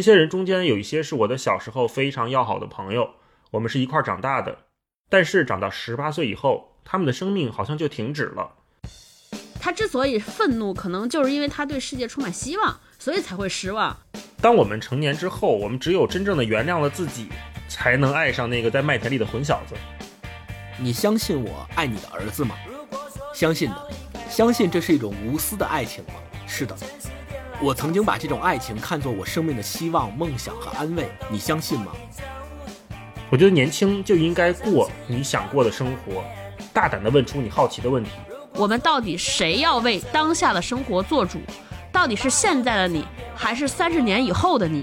这些人中间有一些是我的小时候非常要好的朋友，我们是一块长大的。但是长到十八岁以后，他们的生命好像就停止了。他之所以愤怒，可能就是因为他对世界充满希望，所以才会失望。当我们成年之后，我们只有真正的原谅了自己，才能爱上那个在麦田里的混小子。你相信我爱你的儿子吗？相信的。相信这是一种无私的爱情吗？是的。我曾经把这种爱情看作我生命的希望、梦想和安慰。你相信吗？我觉得年轻就应该过你想过的生活，大胆地问出你好奇的问题。我们到底谁要为当下的生活做主？到底是现在的你，还是三十年以后的你？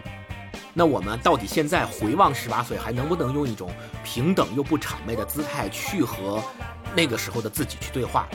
那我们到底现在回望十八岁，还能不能用一种平等又不谄媚的姿态去和那个时候的自己去对话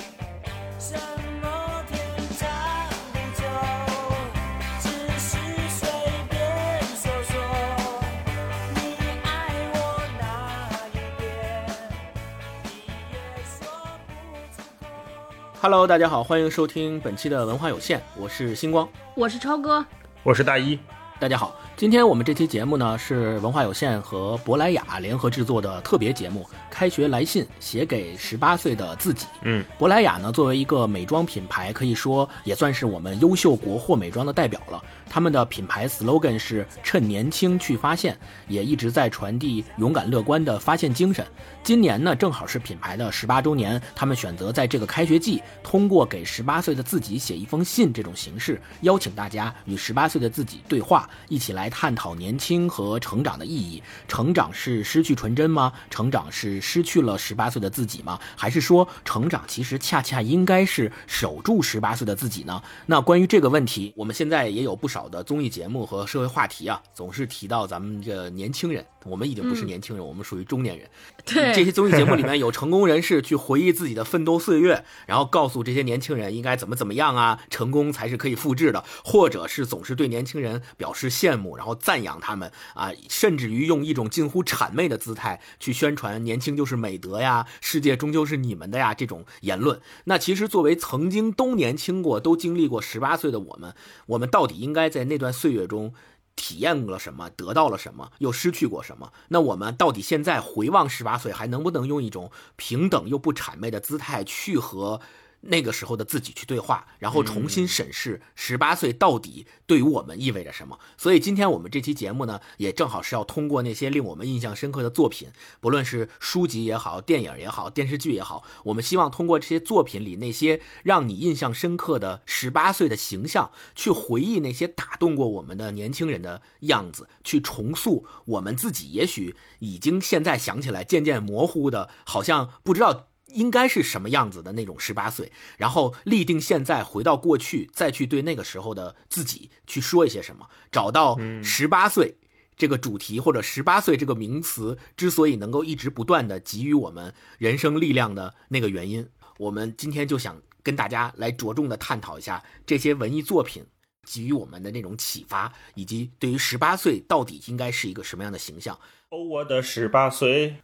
？Hello，大家好，欢迎收听本期的文化有限，我是星光，我是超哥，我是大一，大家好。今天我们这期节目呢是文化有限和珀莱雅联合制作的特别节目《开学来信》，写给十八岁的自己。嗯，珀莱雅呢作为一个美妆品牌，可以说也算是我们优秀国货美妆的代表了。他们的品牌 slogan 是“趁年轻去发现”，也一直在传递勇敢乐观的发现精神。今年呢正好是品牌的十八周年，他们选择在这个开学季，通过给十八岁的自己写一封信这种形式，邀请大家与十八岁的自己对话，一起来。来探讨年轻和成长的意义。成长是失去纯真吗？成长是失去了十八岁的自己吗？还是说成长其实恰恰应该是守住十八岁的自己呢？那关于这个问题，我们现在也有不少的综艺节目和社会话题啊，总是提到咱们这年轻人。我们已经不是年轻人，我们属于中年人。对这些综艺节目里面有成功人士去回忆自己的奋斗岁月，然后告诉这些年轻人应该怎么怎么样啊，成功才是可以复制的，或者是总是对年轻人表示羡慕，然后赞扬他们啊，甚至于用一种近乎谄媚的姿态去宣传年轻就是美德呀，世界终究是你们的呀这种言论。那其实作为曾经都年轻过、都经历过十八岁的我们，我们到底应该在那段岁月中？体验了什么，得到了什么，又失去过什么？那我们到底现在回望十八岁，还能不能用一种平等又不谄媚的姿态去和？那个时候的自己去对话，然后重新审视十八岁到底对于我们意味着什么。所以今天我们这期节目呢，也正好是要通过那些令我们印象深刻的作品，不论是书籍也好，电影也好，电视剧也好，我们希望通过这些作品里那些让你印象深刻的十八岁的形象，去回忆那些打动过我们的年轻人的样子，去重塑我们自己也许已经现在想起来渐渐模糊的，好像不知道。应该是什么样子的那种十八岁，然后立定现在，回到过去，再去对那个时候的自己去说一些什么，找到十八岁这个主题或者十八岁这个名词之所以能够一直不断的给予我们人生力量的那个原因。我们今天就想跟大家来着重的探讨一下这些文艺作品给予我们的那种启发，以及对于十八岁到底应该是一个什么样的形象。哦，我的十八岁，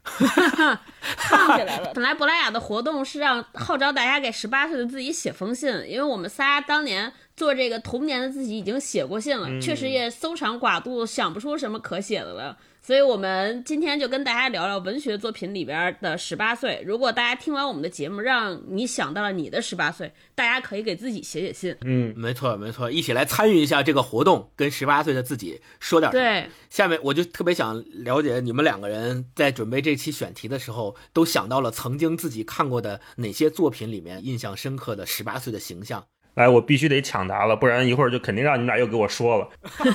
唱起来了。本来珀莱雅的活动是让号召大家给十八岁的自己写封信，因为我们仨当年做这个童年的自己已经写过信了，确实也搜肠刮肚，想不出什么可写的了。所以，我们今天就跟大家聊聊文学作品里边的十八岁。如果大家听完我们的节目，让你想到了你的十八岁，大家可以给自己写写信。嗯，没错，没错，一起来参与一下这个活动，跟十八岁的自己说点什么。对，下面我就特别想了解你们两个人在准备这期选题的时候，都想到了曾经自己看过的哪些作品里面印象深刻的十八岁的形象。来，我必须得抢答了，不然一会儿就肯定让你们俩又给我说了。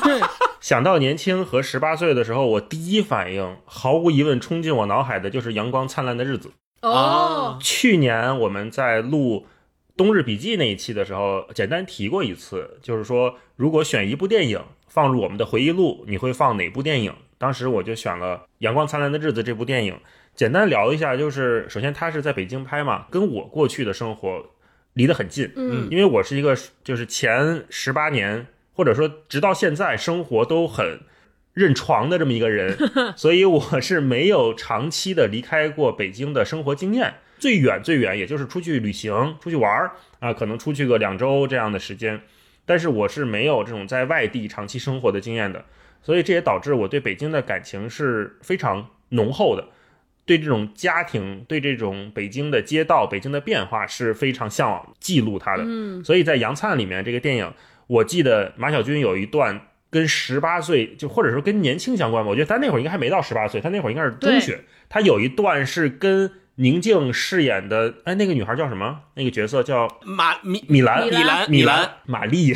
想到年轻和十八岁的时候，我第一反应毫无疑问冲进我脑海的就是《阳光灿烂的日子》。哦，去年我们在录《冬日笔记》那一期的时候，简单提过一次，就是说如果选一部电影放入我们的回忆录，你会放哪部电影？当时我就选了《阳光灿烂的日子》这部电影。简单聊一下，就是首先它是在北京拍嘛，跟我过去的生活。离得很近，嗯，因为我是一个就是前十八年或者说直到现在生活都很认床的这么一个人，所以我是没有长期的离开过北京的生活经验，最远最远也就是出去旅行、出去玩儿啊，可能出去个两周这样的时间，但是我是没有这种在外地长期生活的经验的，所以这也导致我对北京的感情是非常浓厚的，对这种家庭，对这种北京的街道、北京的变化是非常向往记录他的。嗯，所以在《杨灿》里面这个电影，我记得马小军有一段跟十八岁，就或者说跟年轻相关吧，我觉得他那会儿应该还没到十八岁，他那会儿应该是中学。他有一段是跟宁静饰演的，哎，那个女孩叫什么？那个角色叫马米米兰，米兰米兰，玛丽，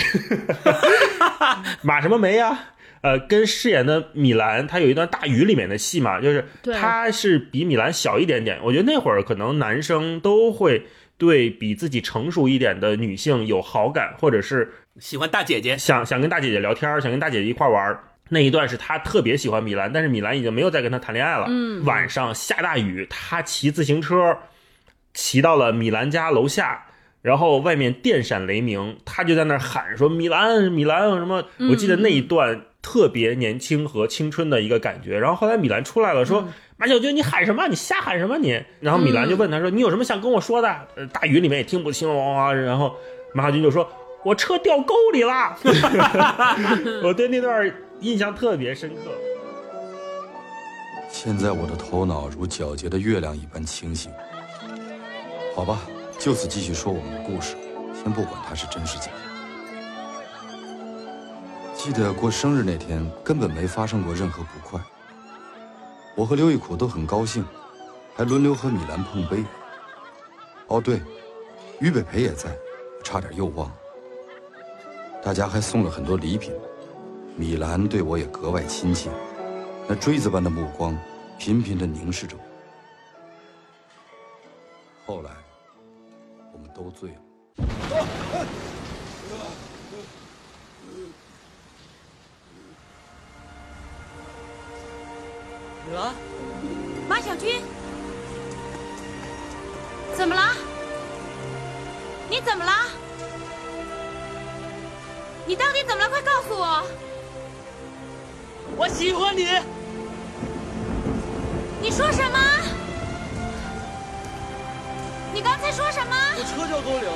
马什么梅呀？呃，跟饰演的米兰，他有一段大雨里面的戏嘛，就是对她是比米兰小一点点。我觉得那会儿可能男生都会对比自己成熟一点的女性有好感，或者是喜欢大姐姐，想想跟大姐姐聊天，想跟大姐姐一块玩。那一段是他特别喜欢米兰，但是米兰已经没有再跟他谈恋爱了。嗯晚上下大雨，他骑自行车骑到了米兰家楼下，然后外面电闪雷鸣，他就在那儿喊说：“米兰，米兰什么？”我记得那一段特别年轻和青春的一个感觉。然后后来米兰出来了，说：“马小军，你喊什么？你瞎喊什么你？”然后米兰就问他说：“你有什么想跟我说的？”呃，大雨里面也听不清，哇哇。然后马小军就说：“我车掉沟里了。”我对那段印象特别深刻。现在我的头脑如皎洁的月亮一般清醒。好吧，就此继续说我们的故事，先不管它是真是假。记得过生日那天，根本没发生过任何不快。我和刘玉苦都很高兴，还轮流和米兰碰杯。哦对，于北培也在，差点又忘了。大家还送了很多礼品，米兰对我也格外亲切，那锥子般的目光频频地凝视着我。后来，我们都醉了。得马小军，怎么了？你怎么了？你到底怎么了？快告诉我！我喜欢你。你说什么？你刚才说什么？我车掉沟里了。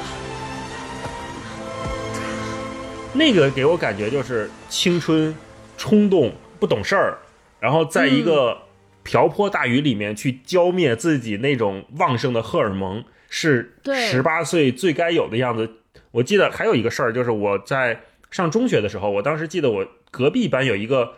那个给我感觉就是青春、冲动、不懂事儿，然后在一个瓢泼大雨里面去浇灭自己那种旺盛的荷尔蒙，是十八岁最该有的样子。我记得还有一个事儿，就是我在上中学的时候，我当时记得我隔壁班有一个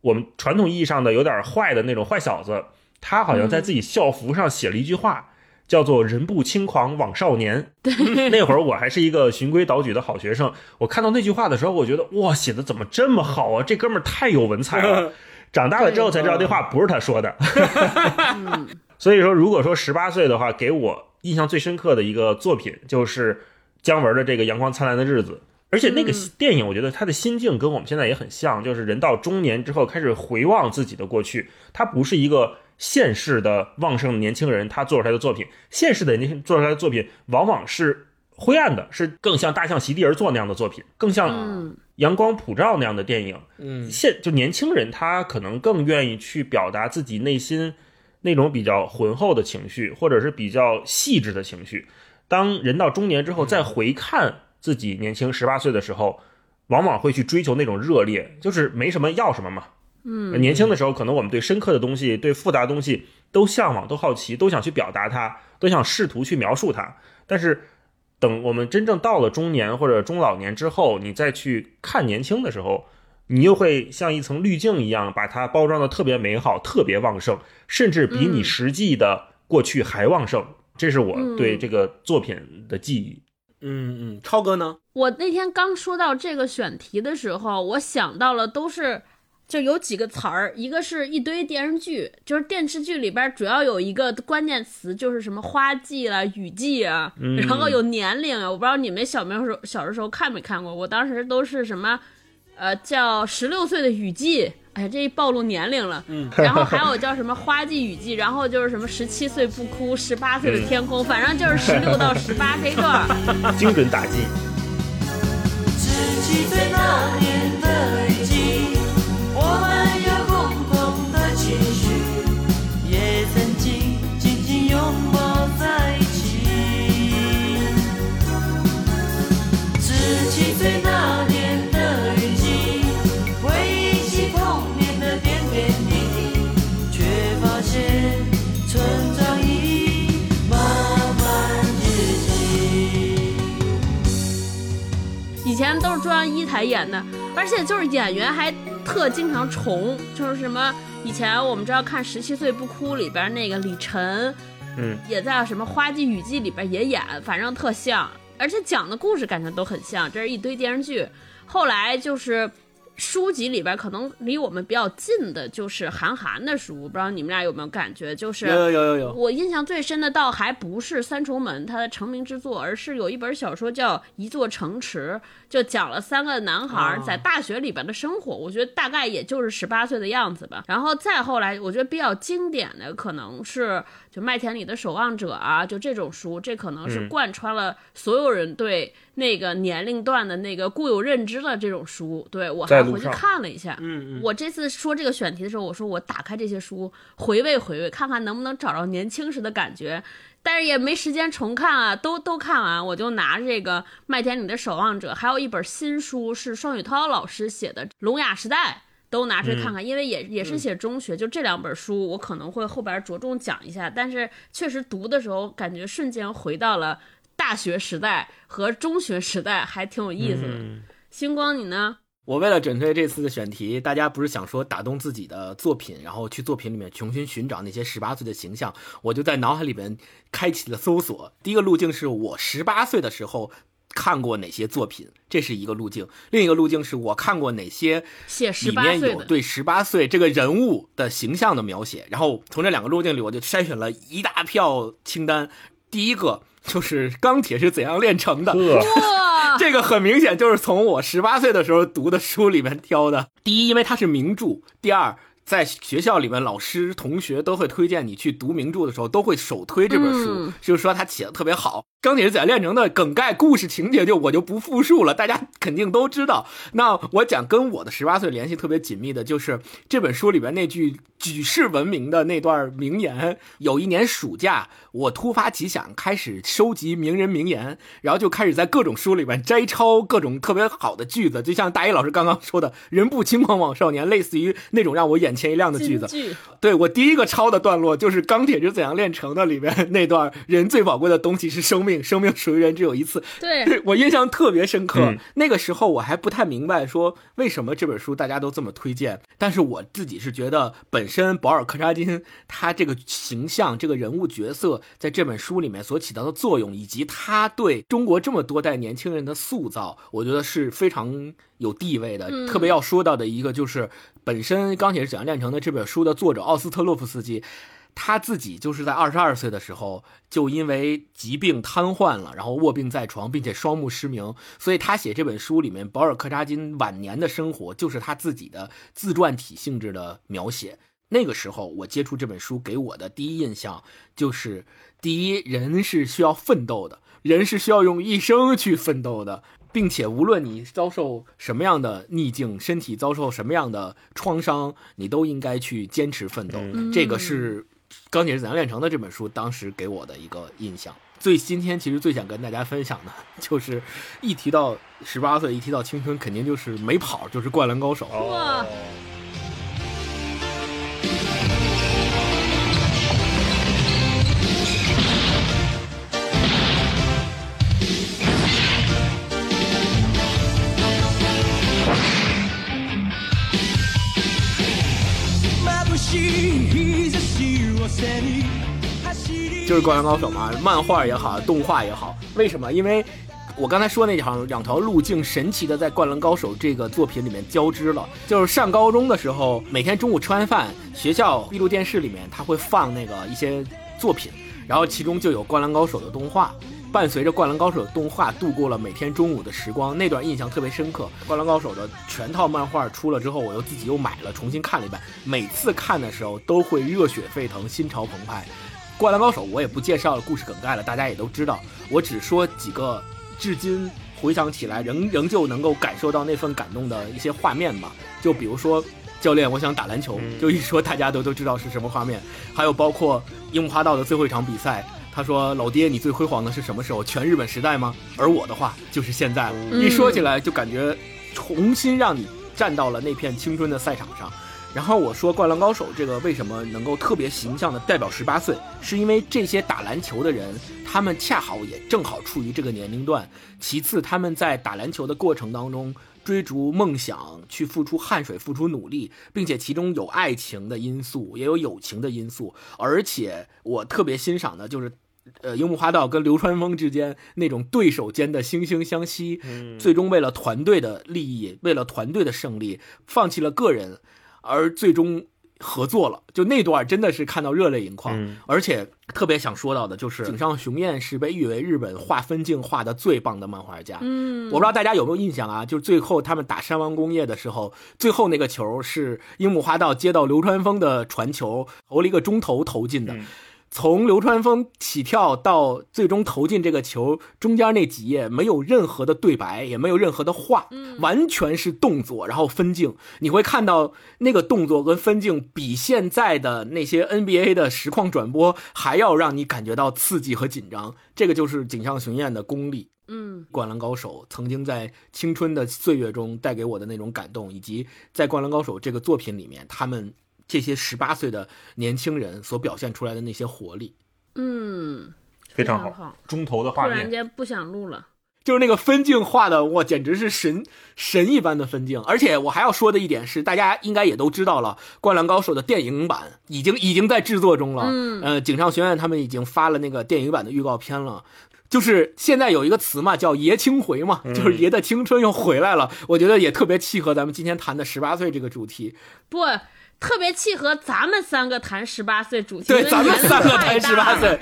我们传统意义上的有点坏的那种坏小子，他好像在自己校服上写了一句话。叫做“人不轻狂枉少年”。那会儿我还是一个循规蹈矩的好学生，我看到那句话的时候，我觉得哇，写的怎么这么好啊？这哥们儿太有文采了。长大了之后才知道这话不是他说的。所以说，如果说十八岁的话，给我印象最深刻的一个作品就是姜文的这个《阳光灿烂的日子》，而且那个电影，我觉得他的心境跟我们现在也很像，就是人到中年之后开始回望自己的过去，他不是一个。现世的旺盛的年轻人，他做出来的作品，现世的年轻做出来的作品，往往是灰暗的，是更像大象席地而坐那样的作品，更像阳光普照那样的电影。嗯，现就年轻人，他可能更愿意去表达自己内心那种比较浑厚的情绪，或者是比较细致的情绪。当人到中年之后，再回看自己年轻十八岁的时候，往往会去追求那种热烈，就是没什么要什么嘛。嗯，年轻的时候，可能我们对深刻的东西、对复杂的东西都向往、都好奇、都想去表达它，都想试图去描述它。但是，等我们真正到了中年或者中老年之后，你再去看年轻的时候，你又会像一层滤镜一样，把它包装的特别美好、特别旺盛，甚至比你实际的过去还旺盛。这是我对这个作品的记忆。嗯嗯，超哥呢？我那天刚说到这个选题的时候，我想到了都是。就有几个词儿，一个是一堆电视剧，就是电视剧里边主要有一个关键词，就是什么花季啦、雨季啊，嗯、然后有年龄啊。我不知道你们小时候小的时候看没看过，我当时都是什么，呃，叫十六岁的雨季，哎呀，这一暴露年龄了。嗯，然后还有叫什么花季雨季，然后就是什么十七岁不哭，十八岁的天空，嗯、反正就是十六到十八这段，精准打击。十七岁那年的雨季。都是中央一台演的，而且就是演员还特经常重，就是什么以前我们知道看《十七岁不哭》里边那个李晨，嗯，也在什么《花季雨季》里边也演，反正特像，而且讲的故事感觉都很像，这是一堆电视剧。后来就是。书籍里边可能离我们比较近的就是韩寒的书，不知道你们俩有没有感觉？就是有有有有有，我印象最深的倒还不是《三重门》他的成名之作，而是有一本小说叫《一座城池》，就讲了三个男孩哦在大学里边的生活。我觉得大概也就是十八岁的样子吧。然后再后来，我觉得比较经典的可能是就《麦田里的守望者》啊，就这种书，这可能是嗯贯穿了所有人对那个年龄段的那个固有认知的这种书。对我还回去看了一下，嗯嗯，我这次说这个选题的时候，我说我打开这些书回味回味，看看能不能找着年轻时的感觉。但是也没时间重看啊，都都看完，我就拿这个《麦田里的守望者》，还有一本新书是双雪涛老师写的《聋哑时代》，都拿出来看看，因为也也是写中学，就这两本书我可能会后边着重讲一下。但是确实读的时候，感觉瞬间回到了大学时代和中学时代，还挺有意思的。嗯星光，你呢？我为了准备这次的选题，大家不是想说打动自己的作品，然后去作品里面重新寻找那些十八岁的形象，我就在脑海里面开启了搜索。第一个路径是我十八岁的时候看过哪些作品，这是一个路径；另一个路径是我看过哪些写十里面八岁对十八岁这个人物的形象的描写，然后从这两个路径里，我就筛选了一大票清单。第一个就是《钢铁是怎样炼成的》，哇，这个很明显就是从我十八岁的时候读的书里面挑的。第一，因为它是名著；第二，在学校里面，老师、同学都会推荐你去读名著的时候，都会首推这本书，嗯就是说他写的特别好。《钢铁是怎样炼成的》梗概、故事情节就我就不复述了，大家肯定都知道。那我讲跟我的十八岁联系特别紧密的，就是这本书里边那句举世闻名的那段名言。有一年暑假，我突发奇想，开始收集名人名言，然后就开始在各种书里面摘抄各种特别好的句子，就像大一老师刚刚说的“人不轻狂枉少年”，类似于那种让我眼前一亮的句子。对我第一个抄的段落就是《钢铁是怎样炼成的》里面 那段“人最宝贵的东西是生命，生命属于人只有一次”，对，我印象特别深刻。嗯那个时候我还不太明白说为什么这本书大家都这么推荐，但是我自己是觉得本身保尔柯察金他这个形象、这个人物角色在这本书里面所起到的作用，以及他对中国这么多代年轻人的塑造，我觉得是非常有地位的。嗯特别要说到的一个就是本身《钢铁是怎样炼成的》这本书的作者奥斯特洛夫斯基。他自己就是在二十二岁的时候，就因为疾病瘫痪了，然后卧病在床，并且双目失明。所以他写这本书里面，保尔柯察金晚年的生活就是他自己的自传体性质的描写。那个时候，我接触这本书，给我的第一印象就是：第一，人是需要奋斗的，人是需要用一生去奋斗的，并且无论你遭受什么样的逆境，身体遭受什么样的创伤，你都应该去坚持奋斗。嗯这个是《钢铁是怎样炼成的》这本书当时给我的一个印象。最今天其实最想跟大家分享的，就是一提到十八岁，一提到青春，肯定就是没跑，就是《灌篮高手》。哇就是《灌篮高手》嘛，漫画也好，动画也好，为什么？因为我刚才说那条两条路径神奇的在《灌篮高手》这个作品里面交织了。就是上高中的时候，每天中午吃完饭，学校闭路电视里面他会放那个一些作品，然后其中就有《灌篮高手》的动画。伴随着《灌篮高手》的动画度过了每天中午的时光，那段印象特别深刻。《灌篮高手》的全套漫画出了之后，我又自己又买了，重新看了一遍。每次看的时候都会热血沸腾，心潮澎湃。《灌篮高手》我也不介绍了故事梗概了，大家也都知道。我只说几个至今回想起来仍 仍旧能够感受到那份感动的一些画面吧。就比如说，教练，我想打篮球，嗯就一说大家都都知道是什么画面。还有包括樱木花道的最后一场比赛，他说：“老爹，你最辉煌的是什么时候？全日本时代吗？”而我的话就是现在了。嗯一说起来就感觉重新让你站到了那片青春的赛场上。然后我说《灌篮高手》这个为什么能够特别形象的代表十八岁，是因为这些打篮球的人，他们恰好也正好处于这个年龄段。其次，他们在打篮球的过程当中追逐梦想，去付出汗水、付出努力，并且其中有爱情的因素，也有友情的因素。而且我特别欣赏的就是。呃，樱木花道跟流川枫之间那种对手间的惺惺相惜，最终为了团队的利益，为了团队的胜利，放弃了个人，而最终合作了。就那段真的是看到热泪盈眶，嗯而且特别想说到的就是井上雄彦是被誉为日本画分镜画的最棒的漫画家。嗯，我不知道大家有没有印象啊？就是最后他们打山王工业的时候，最后那个球是樱木花道接到流川枫的传球，投了一个中投投进的。嗯从流川枫起跳到最终投进这个球，中间那几页没有任何的对白，也没有任何的话，完全是动作，然后分镜。你会看到那个动作跟分镜比现在的那些 NBA 的实况转播还要让你感觉到刺激和紧张。这个就是井上雄彦的功力。嗯灌篮高手曾经在青春的岁月中带给我的那种感动，以及在灌篮高手这个作品里面，他们这些十八岁的年轻人所表现出来的那些活力，嗯，非常好好，中投的突画面，突然间不想录了。就是那个分镜画的，哇，简直是神神一般的分镜。而且我还要说的一点是，大家应该也都知道了，《灌篮高手》的电影版已经已经在制作中了。嗯呃，井上学院他们已经发了那个电影版的预告片了。就是现在有一个词嘛，叫“爷青回”嘛，就是爷的青春又回来了。我觉得也特别契合咱们今天谈的十八岁这个主题。不，特别契合咱们三个谈十八岁主题。对，咱们三个太才十八岁，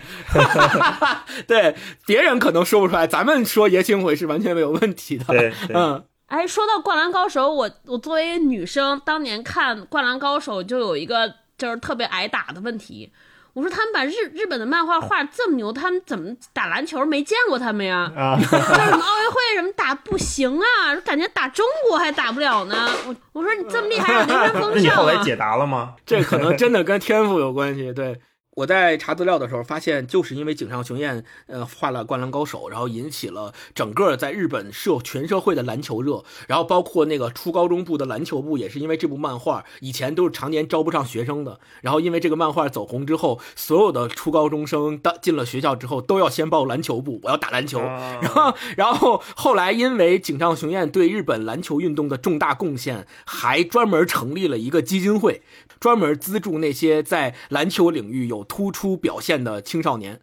对，别人可能说不出来，咱们说爷青回是完全没有问题的。对对嗯，哎，说到《灌篮高手》，我我作为女生，当年看《灌篮高手》就有一个就是特别挨打的问题。我说他们把日日本的漫画画这么牛，他们怎么打篮球没见过他们呀？什么奥运会什么打不行啊，感觉打中国还打不了呢。我我说你这么厉害，让流川那枫上啊？你后来解答了吗？这可能真的跟天赋有关系。对，我在查资料的时候发现，就是因为井上雄彦呃画了《灌篮高手》，然后引起了整个在日本社全社会的篮球热，然后包括那个初高中部的篮球部也是因为这部漫画，以前都是常年招不上学生的，然后因为这个漫画走红之后，所有的初高中生到进了学校之后都要先报篮球部，我要打篮球。啊 然后，然后后来因为井上雄彦对日本篮球运动的重大贡献，还专门成立了一个基金会，专门资助那些在篮球领域有突出表现的青少年。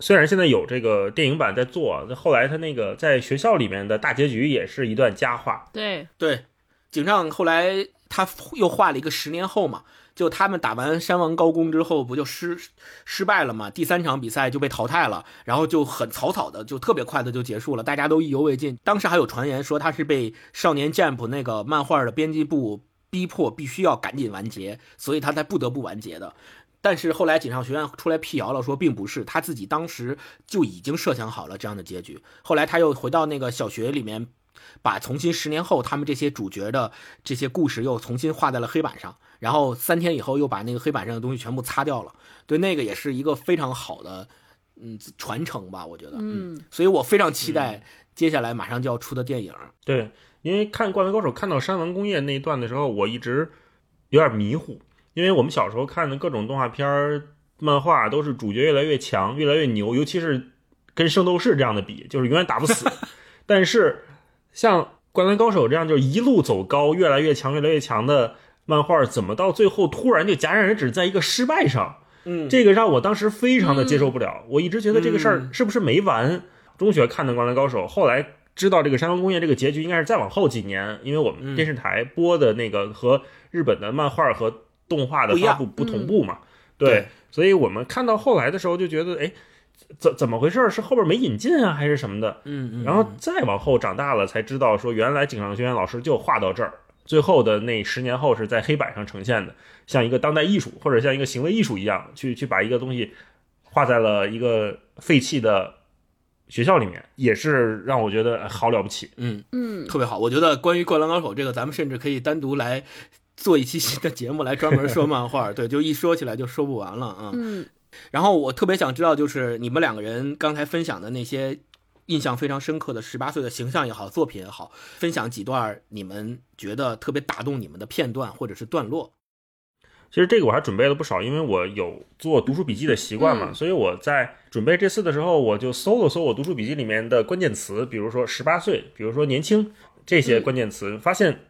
虽然现在有这个电影版在做，那后来他那个在学校里面的大结局也是一段佳话。对，对，井上后来他又画了一个十年后嘛，就他们打完山王高工之后，不就失失败了嘛？第三场比赛就被淘汰了，然后就很草草的，就特别快的就结束了，大家都意犹未尽。当时还有传言说他是被少年 Jump 那个漫画的编辑部逼迫必须要赶紧完结，所以他才不得不完结的。但是后来锦上学院出来辟谣了，说并不是他自己当时就已经设想好了这样的结局。后来他又回到那个小学里面，把重新十年后他们这些主角的这些故事又重新画在了黑板上，然后三天以后又把那个黑板上的东西全部擦掉了。对，那个也是一个非常好的嗯传承吧，我觉得。嗯，所以我非常期待接下来马上就要出的电影。对，因为看《灌篮高手》看到山王工业那一段的时候，我一直有点迷糊，因为我们小时候看的各种动画片儿、漫画都是主角越来越强、越来越牛，尤其是跟圣斗士这样的比，就是永远打不死。但是像《灌篮高手》这样就是一路走高、越来越强、越来越强的漫画，怎么到最后突然就戛然而止在一个失败上？嗯，这个让我当时非常的接受不了。我一直觉得这个事儿嗯是不是没完？中学看的《灌篮高手》，后来知道这个山王工业这个结局应该是再往后几年，因为我们嗯电视台播的那个和日本的漫画和动画的发布不同步嘛。对对，所以我们看到后来的时候就觉得，哎，怎怎么回事？是后边没引进啊，还是什么的？嗯嗯，然后再往后长大了才知道，说原来井上学院老师就画到这儿，最后的那十年后是在黑板上呈现的，像一个当代艺术或者像一个行为艺术一样，去去把一个东西画在了一个废弃的学校里面，也是让我觉得哎好了不起。嗯嗯，特别好。我觉得关于《灌篮高手》这个，咱们甚至可以单独来做一期新的节目来专门说漫画。对，就一说起来就说不完了啊。嗯，然后我特别想知道，就是你们两个人刚才分享的那些印象非常深刻的十八岁的形象也好，作品也好，分享几段你们觉得特别打动你们的片段或者是段落。其实这个我还准备了不少，因为我有做读书笔记的习惯嘛，嗯所以我在准备这次的时候，我就搜了搜我读书笔记里面的关键词，比如说十八岁，比如说年轻这些关键词，发现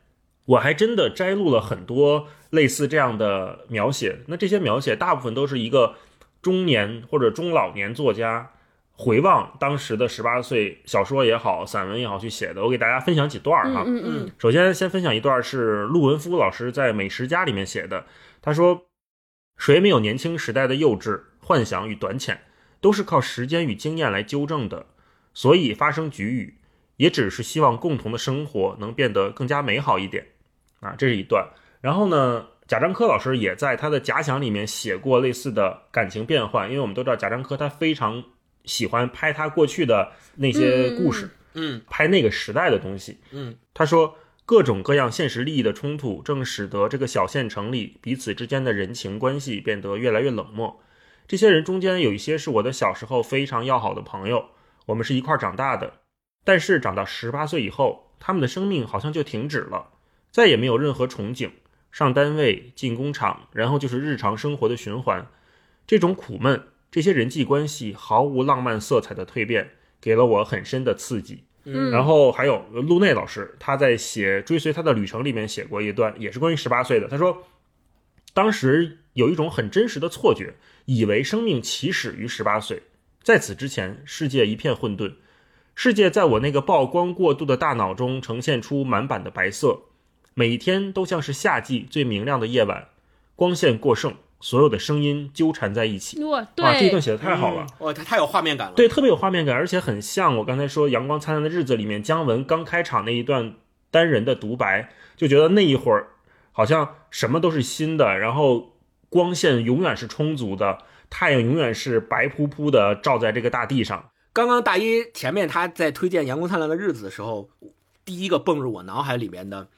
我还真的摘录了很多类似这样的描写。那这些描写大部分都是一个中年或者中老年作家回望当时的十八岁，小说也好，散文也好去写的。我给大家分享几段儿哈。嗯嗯首先，先分享一段是陆文夫老师在《美食家》里面写的。他说：“谁没有年轻时代的幼稚、幻想与短浅，都是靠时间与经验来纠正的。所以发生局语，也只是希望共同的生活能变得更加美好一点。”啊，这是一段。然后呢，贾樟柯老师也在他的《假想》里面写过类似的感情变换，因为我们都知道贾樟柯他非常喜欢拍他过去的那些故事。嗯拍那个时代的东西。嗯，他说各种各样现实利益的冲突，正使得这个小县城里彼此之间的人情关系变得越来越冷漠。这些人中间有一些是我的小时候非常要好的朋友，我们是一块长大的。但是长到十八岁以后，他们的生命好像就停止了，再也没有任何憧憬。上单位、进工厂，然后就是日常生活的循环。这种苦闷，这些人际关系毫无浪漫色彩的蜕变，给了我很深的刺激。然后还有陆内老师，他在写《追随他的旅程》里面写过一段，也是关于十八岁的。他说，当时有一种很真实的错觉，以为生命起始于十八岁，在此之前，世界一片混沌，世界在我那个曝光过度的大脑中呈现出满版的白色，每一天都像是夏季最明亮的夜晚，光线过剩，所有的声音纠缠在一起。哇，啊，这一段，写的太好了。哇，他太有画面感了。对，特别有画面感，而且很像我刚才说《阳光灿烂的日子》里面姜文刚开场那一段单人的独白，就觉得那一会儿好像什么都是新的，然后光线永远是充足的，太阳永远是白扑扑的照在这个大地上。刚刚大一前面他在推荐《阳光灿烂的日子》的时候，第一个蹦入我脑海里面的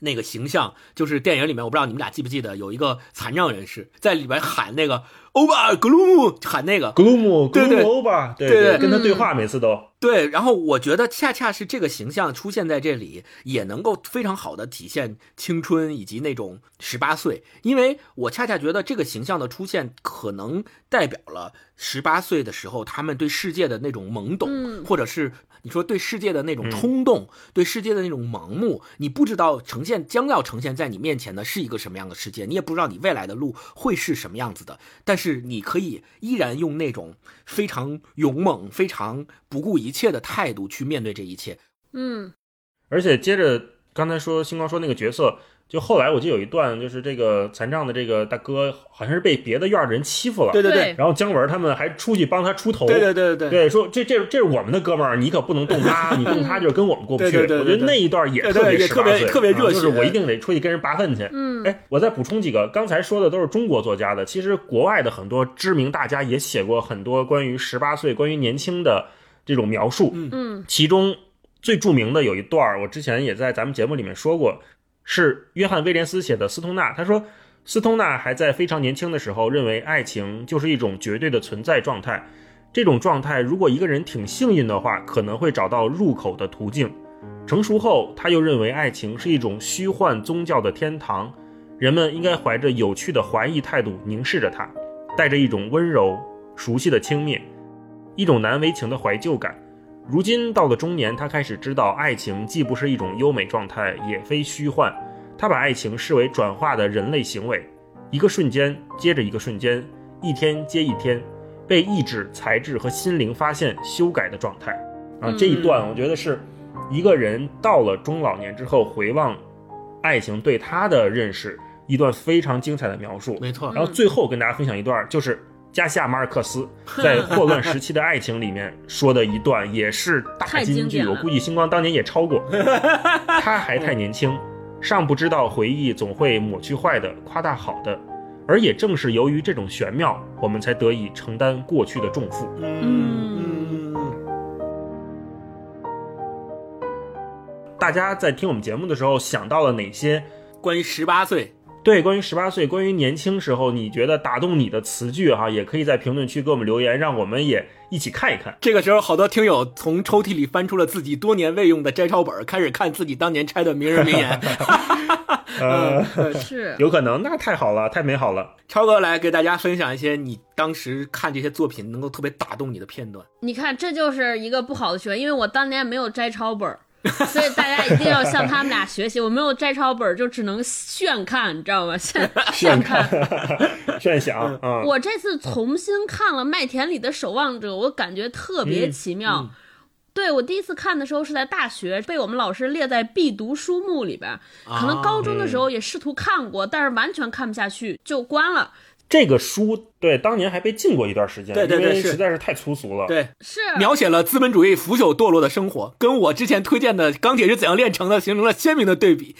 那个形象，就是电影里面，我不知道你们俩记不记得，有一个残障人士在里边喊那个欧巴格鲁姆，喊那个。Gloom 对对 Gloom 吧，对对对跟他对话每次都。对，然后我觉得恰恰是这个形象出现在这里，也能够非常好的体现青春以及那种十八岁，因为我恰恰觉得这个形象的出现，可能代表了十八岁的时候他们对世界的那种懵懂，嗯或者是你说对世界的那种嗯。冲动，对世界的那种盲目，你不知道呈现将要呈现在你面前的是一个什么样的世界，你也不知道你未来的路会是什么样子的，但是你可以依然用那种非常勇猛、非常不顾一切的态度去面对这一切。嗯而且接着刚才说星光说那个角色，就后来我记得有一段，就是这个残障的这个大哥好像是被别的院的人欺负了，对对对然后姜文他们还出去帮他出头，对对对对对，说这这这是我们的哥们儿，你可不能动他，你动他就是跟我们过不去。对对对对我觉得那一段也对特别特别特别热血啊就是我一定得出去跟人拔粪去。嗯，哎，我再补充几个，刚才说的都是中国作家的，其实国外的很多知名大家也写过很多关于十八岁、关于年轻的这种描述。嗯嗯其中最著名的有一段儿，我之前也在咱们节目里面说过，是约翰威廉斯写的《斯通纳》。他说，斯通纳还在非常年轻的时候，认为爱情就是一种绝对的存在状态。这种状态，如果一个人挺幸运的话，可能会找到入口的途径。成熟后，他又认为爱情是一种虚幻宗教的天堂，人们应该怀着有趣的怀疑态度凝视着它，带着一种温柔、熟悉的轻蔑，一种难为情的怀旧感。如今到了中年，他开始知道，爱情既不是一种优美状态，也非虚幻。他把爱情视为转化的人类行为，一个瞬间接着一个瞬间，一天接一天，被意志、才智和心灵发现、修改的状态。啊，这一段我觉得是一个人到了中老年之后回望爱情对他的认识，一段非常精彩的描述。没错。然后最后跟大家分享一段，就是加西亚马尔克斯 在《霍乱时期的爱情》里面说的一段，也是大金句。我估计星光当年也超过。他还太年轻，尚不知道回忆总会抹去坏的，夸大好的。而也正是由于这种玄妙，我们才得以承担过去的重负。嗯，大家在听我们节目的时候，想到了哪些？关于十八岁，对，关于十八岁，关于年轻时候，你觉得打动你的词句哈，也可以在评论区给我们留言，让我们也一起看一看。这个时候好多听友从抽屉里翻出了自己多年未用的摘抄本，开始看自己当年拆的名人名言。呃，是有可能，那太好了，太美好了。超哥来给大家分享一些你当时看这些作品能够特别打动你的片段。你看，这就是一个不好的学，因为我当年没有摘抄本儿，所以大家一定要向他们俩学习。我没有摘抄本儿，就只能炫看，你知道吗？炫炫看。炫想啊！我这次重新看了麦田里的守望者，我感觉特别奇妙。嗯对我第一次看的时候是在大学，被我们老师列在必读书目里边。可能高中的时候也试图看过，但是完全看不下去，就关了。这个书对当年还被禁过一段时间，对对对实在是太粗俗了。对，是描写了资本主义腐朽堕落的生活，跟我之前推荐的《钢铁是怎样炼成的》形成了鲜明的对比。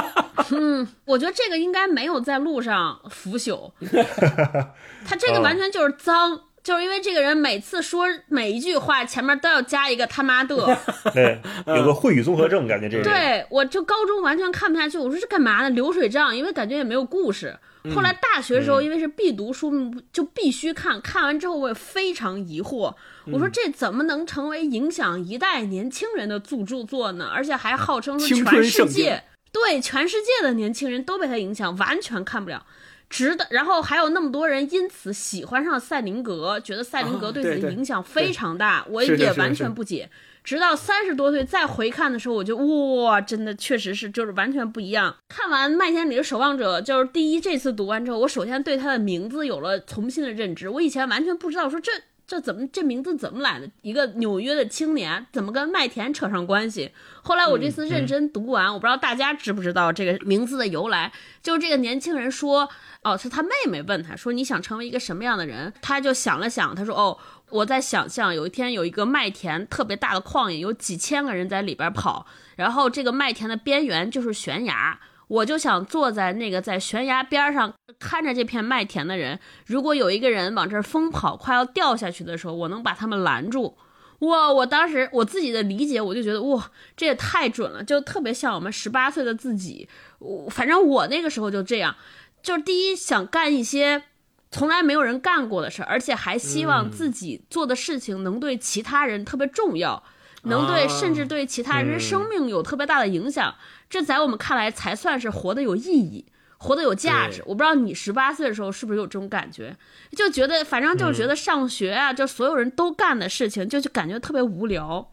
嗯我觉得这个应该没有在路上腐朽，他这个完全就是脏。就是因为这个人每次说每一句话前面都要加一个他妈的，对，有个秽语综合症，感觉这个。对我就高中完全看不下去，我说这干嘛呢？流水账，因为感觉也没有故事。后来大学的时候，因为是必读书目，就必须看。看完之后，我也非常疑惑，我说这怎么能成为影响一代年轻人的著著作呢？而且还号称是全世界，对全世界的年轻人都被他影响，完全看不了。直的，然后还有那么多人因此喜欢上赛林格，觉得赛林格对自己的影响非常大，我也完全不解。直到三十多岁再回看的时候，我就哇，真的确实是就是完全不一样。看完《麦田里的守望者》，就是第一这次读完之后，我首先对他的名字有了重新的认知。我以前完全不知道说这这怎么这名字怎么来的？一个纽约的青年怎么跟麦田扯上关系？后来我这次认真读完，我不知道大家知不知道这个名字的由来。就是这个年轻人说，哦，是他妹妹问他说你想成为一个什么样的人？他就想了想，他说哦。我在想象有一天有一个麦田特别大的旷野，有几千个人在里边跑，然后这个麦田的边缘就是悬崖，我就想坐在那个在悬崖边上看着这片麦田的人，如果有一个人往这儿疯跑，快要掉下去的时候，我能把他们拦住。哇！我当时我自己的理解，我就觉得哇，这也太准了，就特别像我们十八岁的自己。我反正我那个时候就这样，就是第一想干一些从来没有人干过的事儿，而且还希望自己做的事情能对其他人特别重要，能对啊甚至对其他人的生命有特别大的影响。这在我们看来才算是活得有意义。活得有价值，我不知道你十八岁的时候是不是有这种感觉，就觉得反正就是觉得上学啊，就所有人都干的事情，就就感觉特别无聊。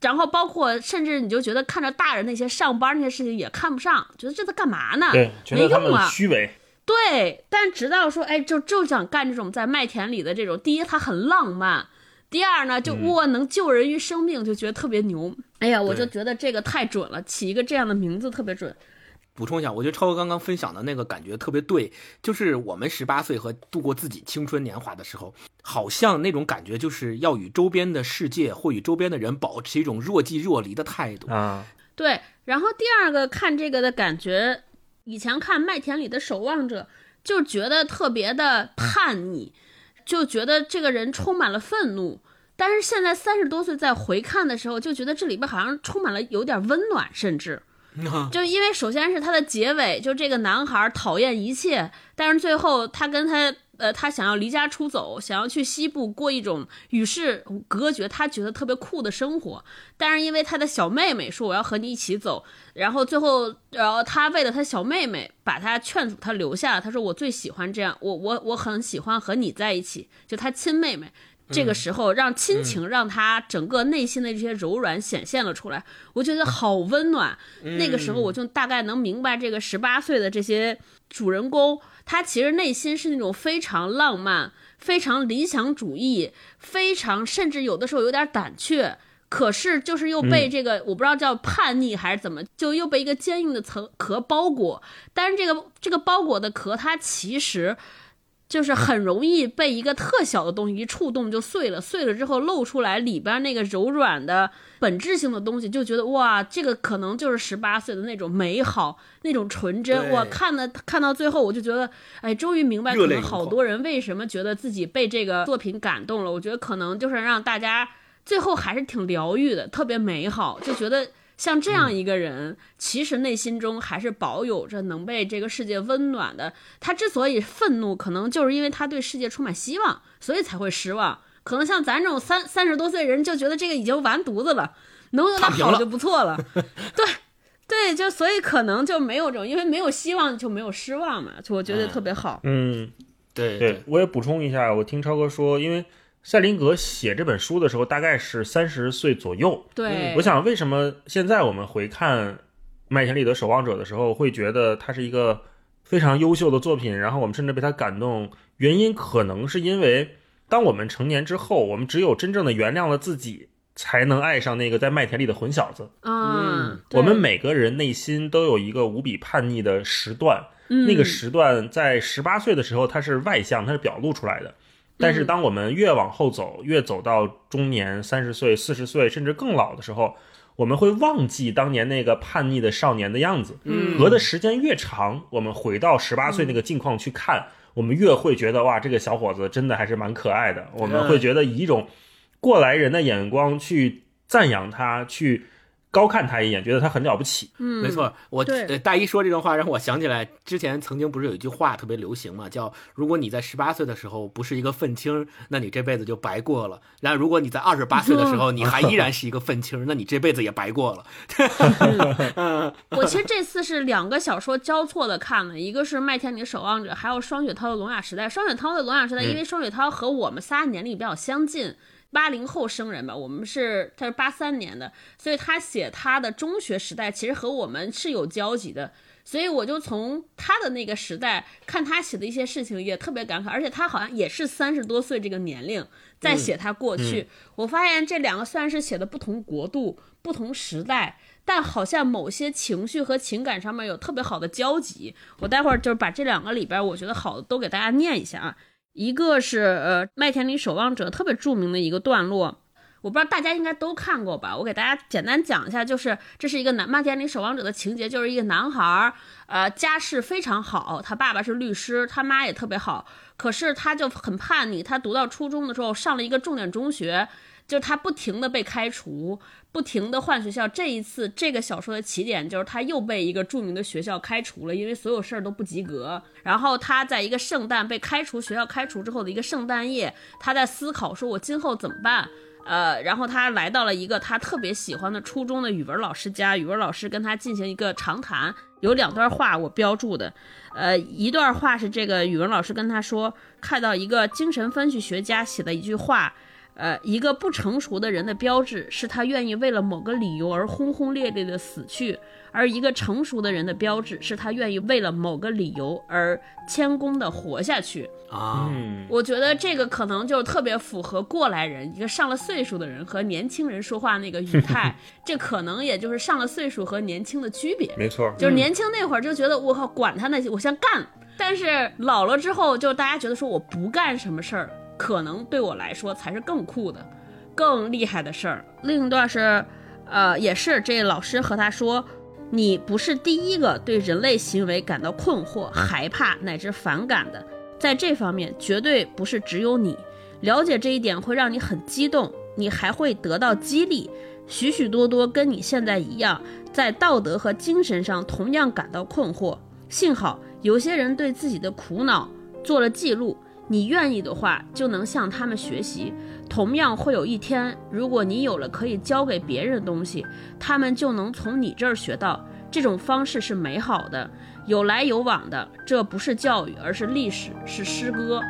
然后包括甚至你就觉得看着大人那些上班那些事情也看不上，觉得这在干嘛呢？对，觉没得他们用啊。虚伪。对，但直到说，哎，就就想干这种在麦田里的这种，第一它很浪漫，第二呢，就哇能救人于生命，就觉得特别牛。哎呀，我就觉得这个太准了，起一个这样的名字特别准。补充一下，我觉得超哥刚刚分享的那个感觉特别对，就是我们十八岁和度过自己青春年华的时候，好像那种感觉就是要与周边的世界或与周边的人保持一种若即若离的态度。啊，对，然后第二个看这个的感觉，以前看《麦田里的守望者》就觉得特别的叛逆，就觉得这个人充满了愤怒。但是现在三十多岁再回看的时候，就觉得这里边好像充满了有点温暖，甚至 就因为首先是他的结尾，就这个男孩讨厌一切，但是最后他跟他呃，他想要离家出走，想要去西部过一种与世隔绝，他觉得特别酷的生活。但是因为他的小妹妹说我要和你一起走，然后最后，然后他为了他小妹妹把他劝阻他留下，他说我最喜欢这样，我我我很喜欢和你在一起，就他亲妹妹。这个时候，让亲情让他整个内心的这些柔软显现了出来，我觉得好温暖。那个时候，我就大概能明白这个十八岁的这些主人公，他其实内心是那种非常浪漫、非常理想主义、非常甚至有的时候有点胆怯。可是，就是又被这个、我不知道叫叛逆还是怎么，就又被一个坚硬的层壳包裹。但是这个这个包裹的壳，它其实就是很容易被一个特小的东西一触动就碎了，碎了之后露出来里边那个柔软的本质性的东西，就觉得哇，这个可能就是十八岁的那种美好，那种纯真。我看的看到最后，我就觉得，哎，终于明白可能好多人为什么觉得自己被这个作品感动了。我觉得可能就是让大家最后还是挺疗愈的，特别美好，就觉得。像这样一个人，其实内心中还是保有着能被这个世界温暖的。他之所以愤怒，可能就是因为他对世界充满希望，所以才会失望。可能像咱这种三三十多岁人，就觉得这个已经完犊子了，能有点躺平了好就不错了。对，对，就所以可能就没有这种，因为没有希望就没有失望嘛，就我觉得特别好。嗯，对对，我也补充一下，我听超哥说，因为赛林格写这本书的时候大概是三十岁左右。对，我想为什么现在我们回看《麦田里的守望者》的时候，会觉得它是一个非常优秀的作品，然后我们甚至被它感动，原因可能是因为当我们成年之后，我们只有真正的原谅了自己。才能爱上那个在麦田里的混小子。嗯，我们每个人内心都有一个无比叛逆的时段，嗯那个时段在十八岁的时候，它是外向，它是表露出来的。但是当我们越往后走，越走到中年、三十岁、四十岁，甚至更老的时候，我们会忘记当年那个叛逆的少年的样子。嗯隔的时间越长，我们回到十八岁那个境况去看，我们越会觉得哇，这个小伙子真的还是蛮可爱的。我们会觉得以一种过来人的眼光去赞扬他，去高看他一眼，觉得他很了不起。嗯，没错，我对呃大一说这段话让我想起来，之前曾经不是有一句话特别流行嘛，叫“如果你在十八岁的时候不是一个愤青，那你这辈子就白过了；然后如果你在二十八岁的时候你还依然是一个愤青，那你这辈子也白过了。我其实这次是两个小说交错的看了，一个是《麦田里的守望者》，还有双雪涛的《聋哑时代》。双雪涛的《聋哑时代》，因为双雪涛和我们仨年龄比较相近。八零后生人吧，我们是他是八三年的，所以他写他的中学时代其实和我们是有交集的，所以我就从他的那个时代看他写的一些事情也特别感慨，而且他好像也是三十多岁这个年龄在写他过去，我发现这两个虽然是写的不同国度、不同时代，但好像某些情绪和情感上面有特别好的交集。我待会儿就是把这两个里边我觉得好的都给大家念一下啊。一个是呃《麦田里守望者》特别著名的一个段落，我不知道大家应该都看过吧？我给大家简单讲一下，就是这是一个男《麦田里守望者》的情节，就是一个男孩儿，呃，家世非常好，他爸爸是律师，他妈也特别好，可是他就很叛逆，他读到初中的时候上了一个重点中学。就是他不停的被开除，不停的换学校。这一次，这个小说的起点就是他又被一个著名的学校开除了，因为所有事儿都不及格。然后他在一个圣诞被开除，学校开除之后的一个圣诞夜，他在思考说：“我今后怎么办？”呃，然后他来到了一个他特别喜欢的初中的语文老师家，语文老师跟他进行一个长谈，有两段话我标注的，呃，一段话是这个语文老师跟他说，看到一个精神分析学家写的一句话。呃，一个不成熟的人的标志是他愿意为了某个理由而轰轰烈烈的死去，而一个成熟的人的标志是他愿意为了某个理由而谦恭的活下去。啊，嗯，我觉得这个可能就特别符合过来人，一个上了岁数的人和年轻人说话那个语态，这可能也就是上了岁数和年轻的区别。没错，就是年轻那会儿就觉得我靠，管他那些，我先干。但是老了之后，就大家觉得说我不干什么事儿，可能对我来说才是更酷的、更厉害的事儿。另一段是，呃，也是这老师和他说，你不是第一个对人类行为感到困惑、害怕乃至反感的，在这方面绝对不是只有你。了解这一点会让你很激动，你还会得到激励。许许多多跟你现在一样，在道德和精神上同样感到困惑。幸好有些人对自己的苦恼做了记录，你愿意的话就能向他们学习。同样会有一天，如果你有了可以教给别人的东西，他们就能从你这儿学到。这种方式是美好的，有来有往的。这不是教育，而是历史，是诗歌。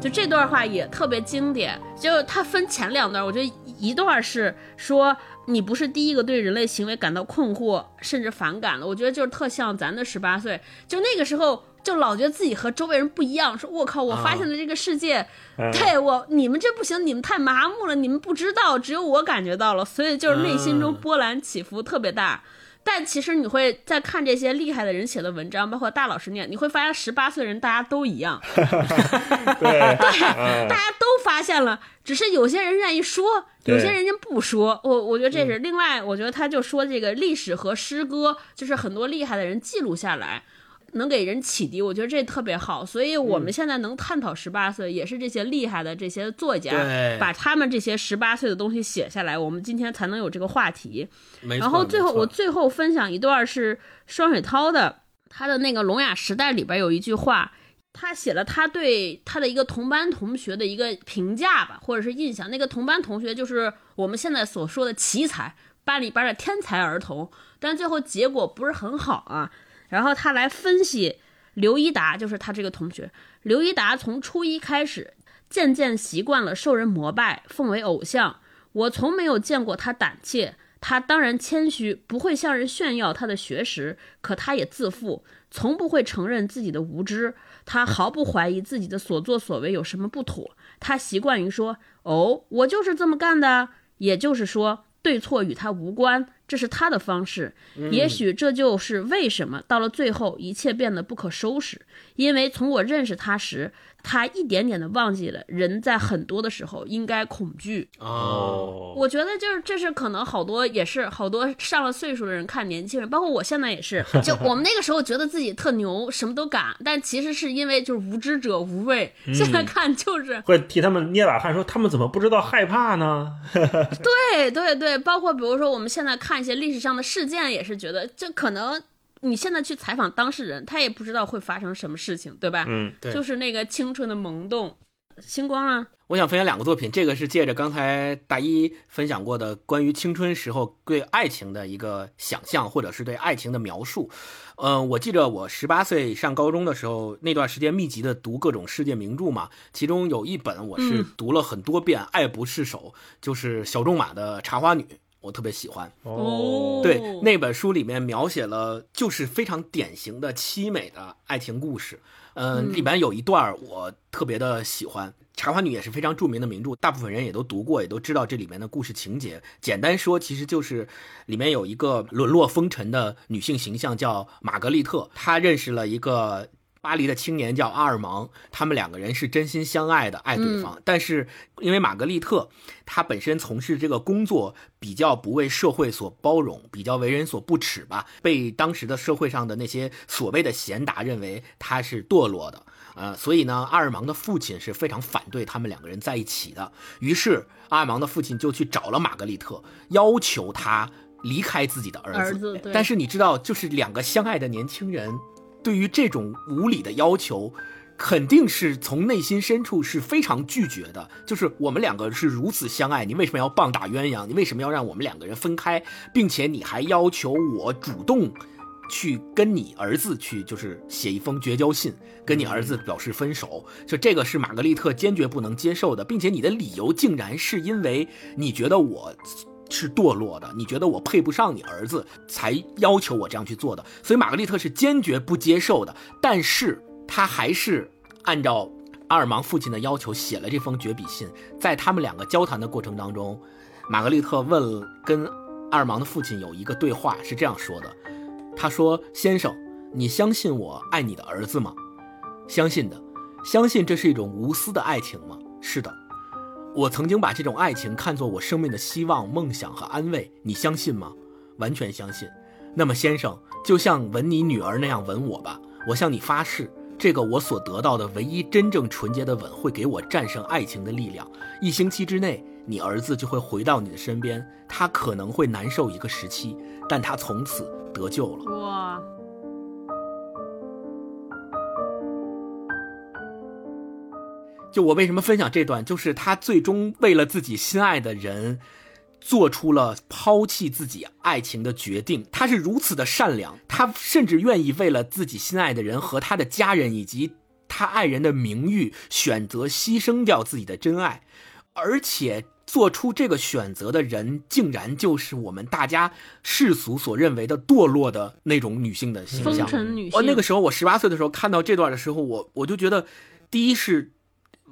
就这段话也特别经典，就它分前两段，我觉得一段是说你不是第一个对人类行为感到困惑甚至反感的，我觉得就是特像咱的十八岁，就那个时候就老觉得自己和周围人不一样，说我靠，我发现了这个世界，嗯对我你们这不行，你们太麻木了，你们不知道，只有我感觉到了，所以就是内心中波澜起伏特别大。但其实你会在看这些厉害的人写的文章，包括大老师念，你会发现十八岁人大家都一样，对，嗯大家都发现了，只是有些人愿意说，有些人家不说。我我觉得这是另外，我觉得他就说这个历史和诗歌，就是很多厉害的人记录下来。能给人启迪，我觉得这特别好，所以我们现在能探讨十八岁，也是这些厉害的这些作家把他们这些十八岁的东西写下来，我们今天才能有这个话题。然后最后我最后分享一段是双雪涛的，他的那个《聋哑时代》里边有一句话：他写了他对他的一个同班同学的一个评价吧，或者是印象。那个同班同学就是我们现在所说的奇才，班里边的天才儿童，但最后结果不是很好啊。然后他来分析刘一达，就是他这个同学。刘一达从初一开始，渐渐习惯了受人膜拜，奉为偶像。我从没有见过他胆怯，他当然谦虚，不会向人炫耀他的学识，可他也自负，从不会承认自己的无知。他毫不怀疑自己的所作所为有什么不妥，他习惯于说：“哦，我就是这么干的。”也就是说，对错与他无关，这是他的方式。也许这就是为什么到了最后一切变得不可收拾，因为从我认识他时。他一点点的忘记了，人在很多的时候应该恐惧。哦，我觉得就是这是可能好多也是好多上了岁数的人看年轻人，包括我现在也是。就我们那个时候觉得自己特牛，什么都敢，但其实是因为就是无知者无畏。现在看就是会替他们捏把汗，说他们怎么不知道害怕呢？对对对，包括比如说我们现在看一些历史上的事件，也是觉得这可能。你现在去采访当事人，他也不知道会发生什么事情，对吧？嗯，对就是那个青春的萌动。星光啊，我想分享两个作品，这个是借着刚才大一分享过的关于青春时候对爱情的一个想象，或者是对爱情的描述。嗯，我记着我十八岁上高中的时候，那段时间密集的读各种世界名著嘛，其中有一本我是读了很多遍，爱不释手，就是小仲马的《茶花女》。我特别喜欢哦，对那本书里面描写了就是非常典型的凄美的爱情故事，嗯，里面有一段我特别的喜欢，《茶花女》也是非常著名的名著，大部分人也都读过，也都知道这里面的故事情节。简单说，其实就是里面有一个沦落风尘的女性形象叫玛格丽特，她认识了一个。巴黎的青年叫阿尔芒，他们两个人是真心相爱的，爱对方。但是因为玛格丽特她本身从事这个工作比较不为社会所包容，比较为人所不齿吧，被当时的社会上的那些所谓的贤达认为她是堕落的。呃，所以呢，阿尔芒的父亲是非常反对他们两个人在一起的。于是阿尔芒的父亲就去找了玛格丽特，要求他离开自己的儿子。儿子，但是你知道，就是两个相爱的年轻人。对于这种无理的要求，肯定是从内心深处是非常拒绝的。就是我们两个是如此相爱，你为什么要棒打鸳鸯？你为什么要让我们两个人分开，并且你还要求我主动去跟你儿子去，就是写一封绝交信，跟你儿子表示分手？就这个是玛格丽特坚决不能接受的，并且你的理由竟然是因为你觉得我。是堕落的，你觉得我配不上你儿子，才要求我这样去做的，所以玛格丽特是坚决不接受的。但是他还是按照阿尔芒父亲的要求写了这封绝笔信。在他们两个交谈的过程当中，玛格丽特问跟阿尔芒的父亲有一个对话是这样说的：“他说，先生，你相信我爱你的儿子吗？相信的，相信这是一种无私的爱情吗？是的。”我曾经把这种爱情看作我生命的希望、梦想和安慰，你相信吗？完全相信。那么，先生，就像吻你女儿那样吻我吧。我向你发誓，这个我所得到的唯一真正纯洁的吻，会给我战胜爱情的力量。一星期之内，你儿子就会回到你的身边。他可能会难受一个时期，但他从此得救了。哇！就我为什么分享这段，就是他最终为了自己心爱的人，做出了抛弃自己爱情的决定。他是如此的善良，他甚至愿意为了自己心爱的人和他的家人以及他爱人的名誉，选择牺牲掉自己的真爱。而且做出这个选择的人，竟然就是我们大家世俗所认为的堕落的那种女性的形象。风尘女性。哦，那个时候我十八岁的时候看到这段的时候，我我就觉得，第一是。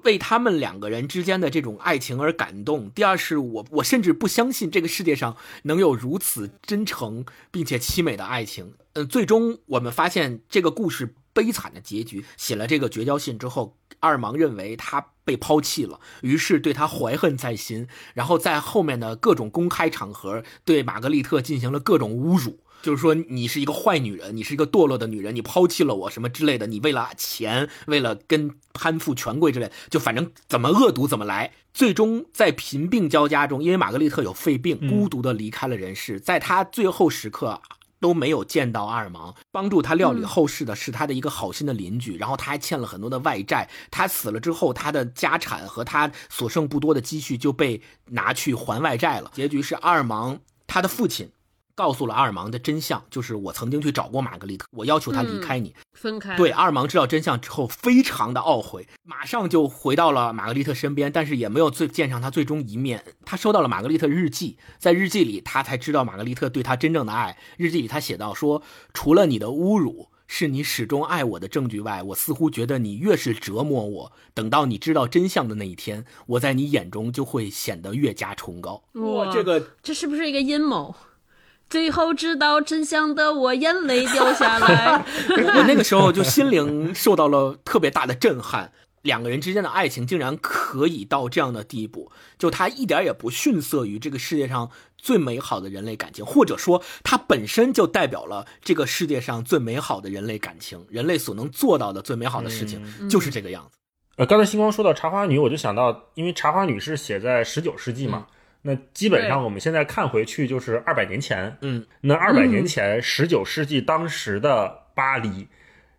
为他们两个人之间的这种爱情而感动。第二是我，我甚至不相信这个世界上能有如此真诚并且凄美的爱情。嗯，最终我们发现这个故事悲惨的结局。写了这个绝交信之后，二芒认为他被抛弃了，于是对他怀恨在心，然后在后面的各种公开场合对玛格丽特进行了各种侮辱。就是说，你是一个坏女人，你是一个堕落的女人，你抛弃了我什么之类的，你为了钱，为了跟攀附权贵之类，就反正怎么恶毒怎么来。最终在贫病交加中，因为玛格丽特有肺病，孤独的离开了人世。在她最后时刻，都没有见到阿尔芒。帮助他料理后事的是他的一个好心的邻居，然后他还欠了很多的外债。他死了之后，他的家产和他所剩不多的积蓄就被拿去还外债了。结局是阿尔芒他的父亲。告诉了阿尔芒的真相，就是我曾经去找过玛格丽特，我要求他离开你，分开。对，阿尔芒知道真相之后，非常的懊悔，马上就回到了玛格丽特身边，但是也没有最见上他最终一面。他收到了玛格丽特日记，在日记里，他才知道玛格丽特对他真正的爱。日记里他写到说，除了你的侮辱是你始终爱我的证据外，我似乎觉得你越是折磨我，等到你知道真相的那一天，我在你眼中就会显得越加崇高。哇，这个这是不是一个阴谋？最后知道真相的我，眼泪掉下来。我那个时候就心灵受到了特别大的震撼，两个人之间的爱情竟然可以到这样的地步，就它一点也不逊色于这个世界上最美好的人类感情，或者说它本身就代表了这个世界上最美好的人类感情，人类所能做到的最美好的事情就是这个样子。呃，刚才星光说到茶花女，我就想到，因为茶花女是写在十九世纪嘛。那基本上我们现在看回去就是二百年前，嗯，那二百年前十九世纪当时的巴黎，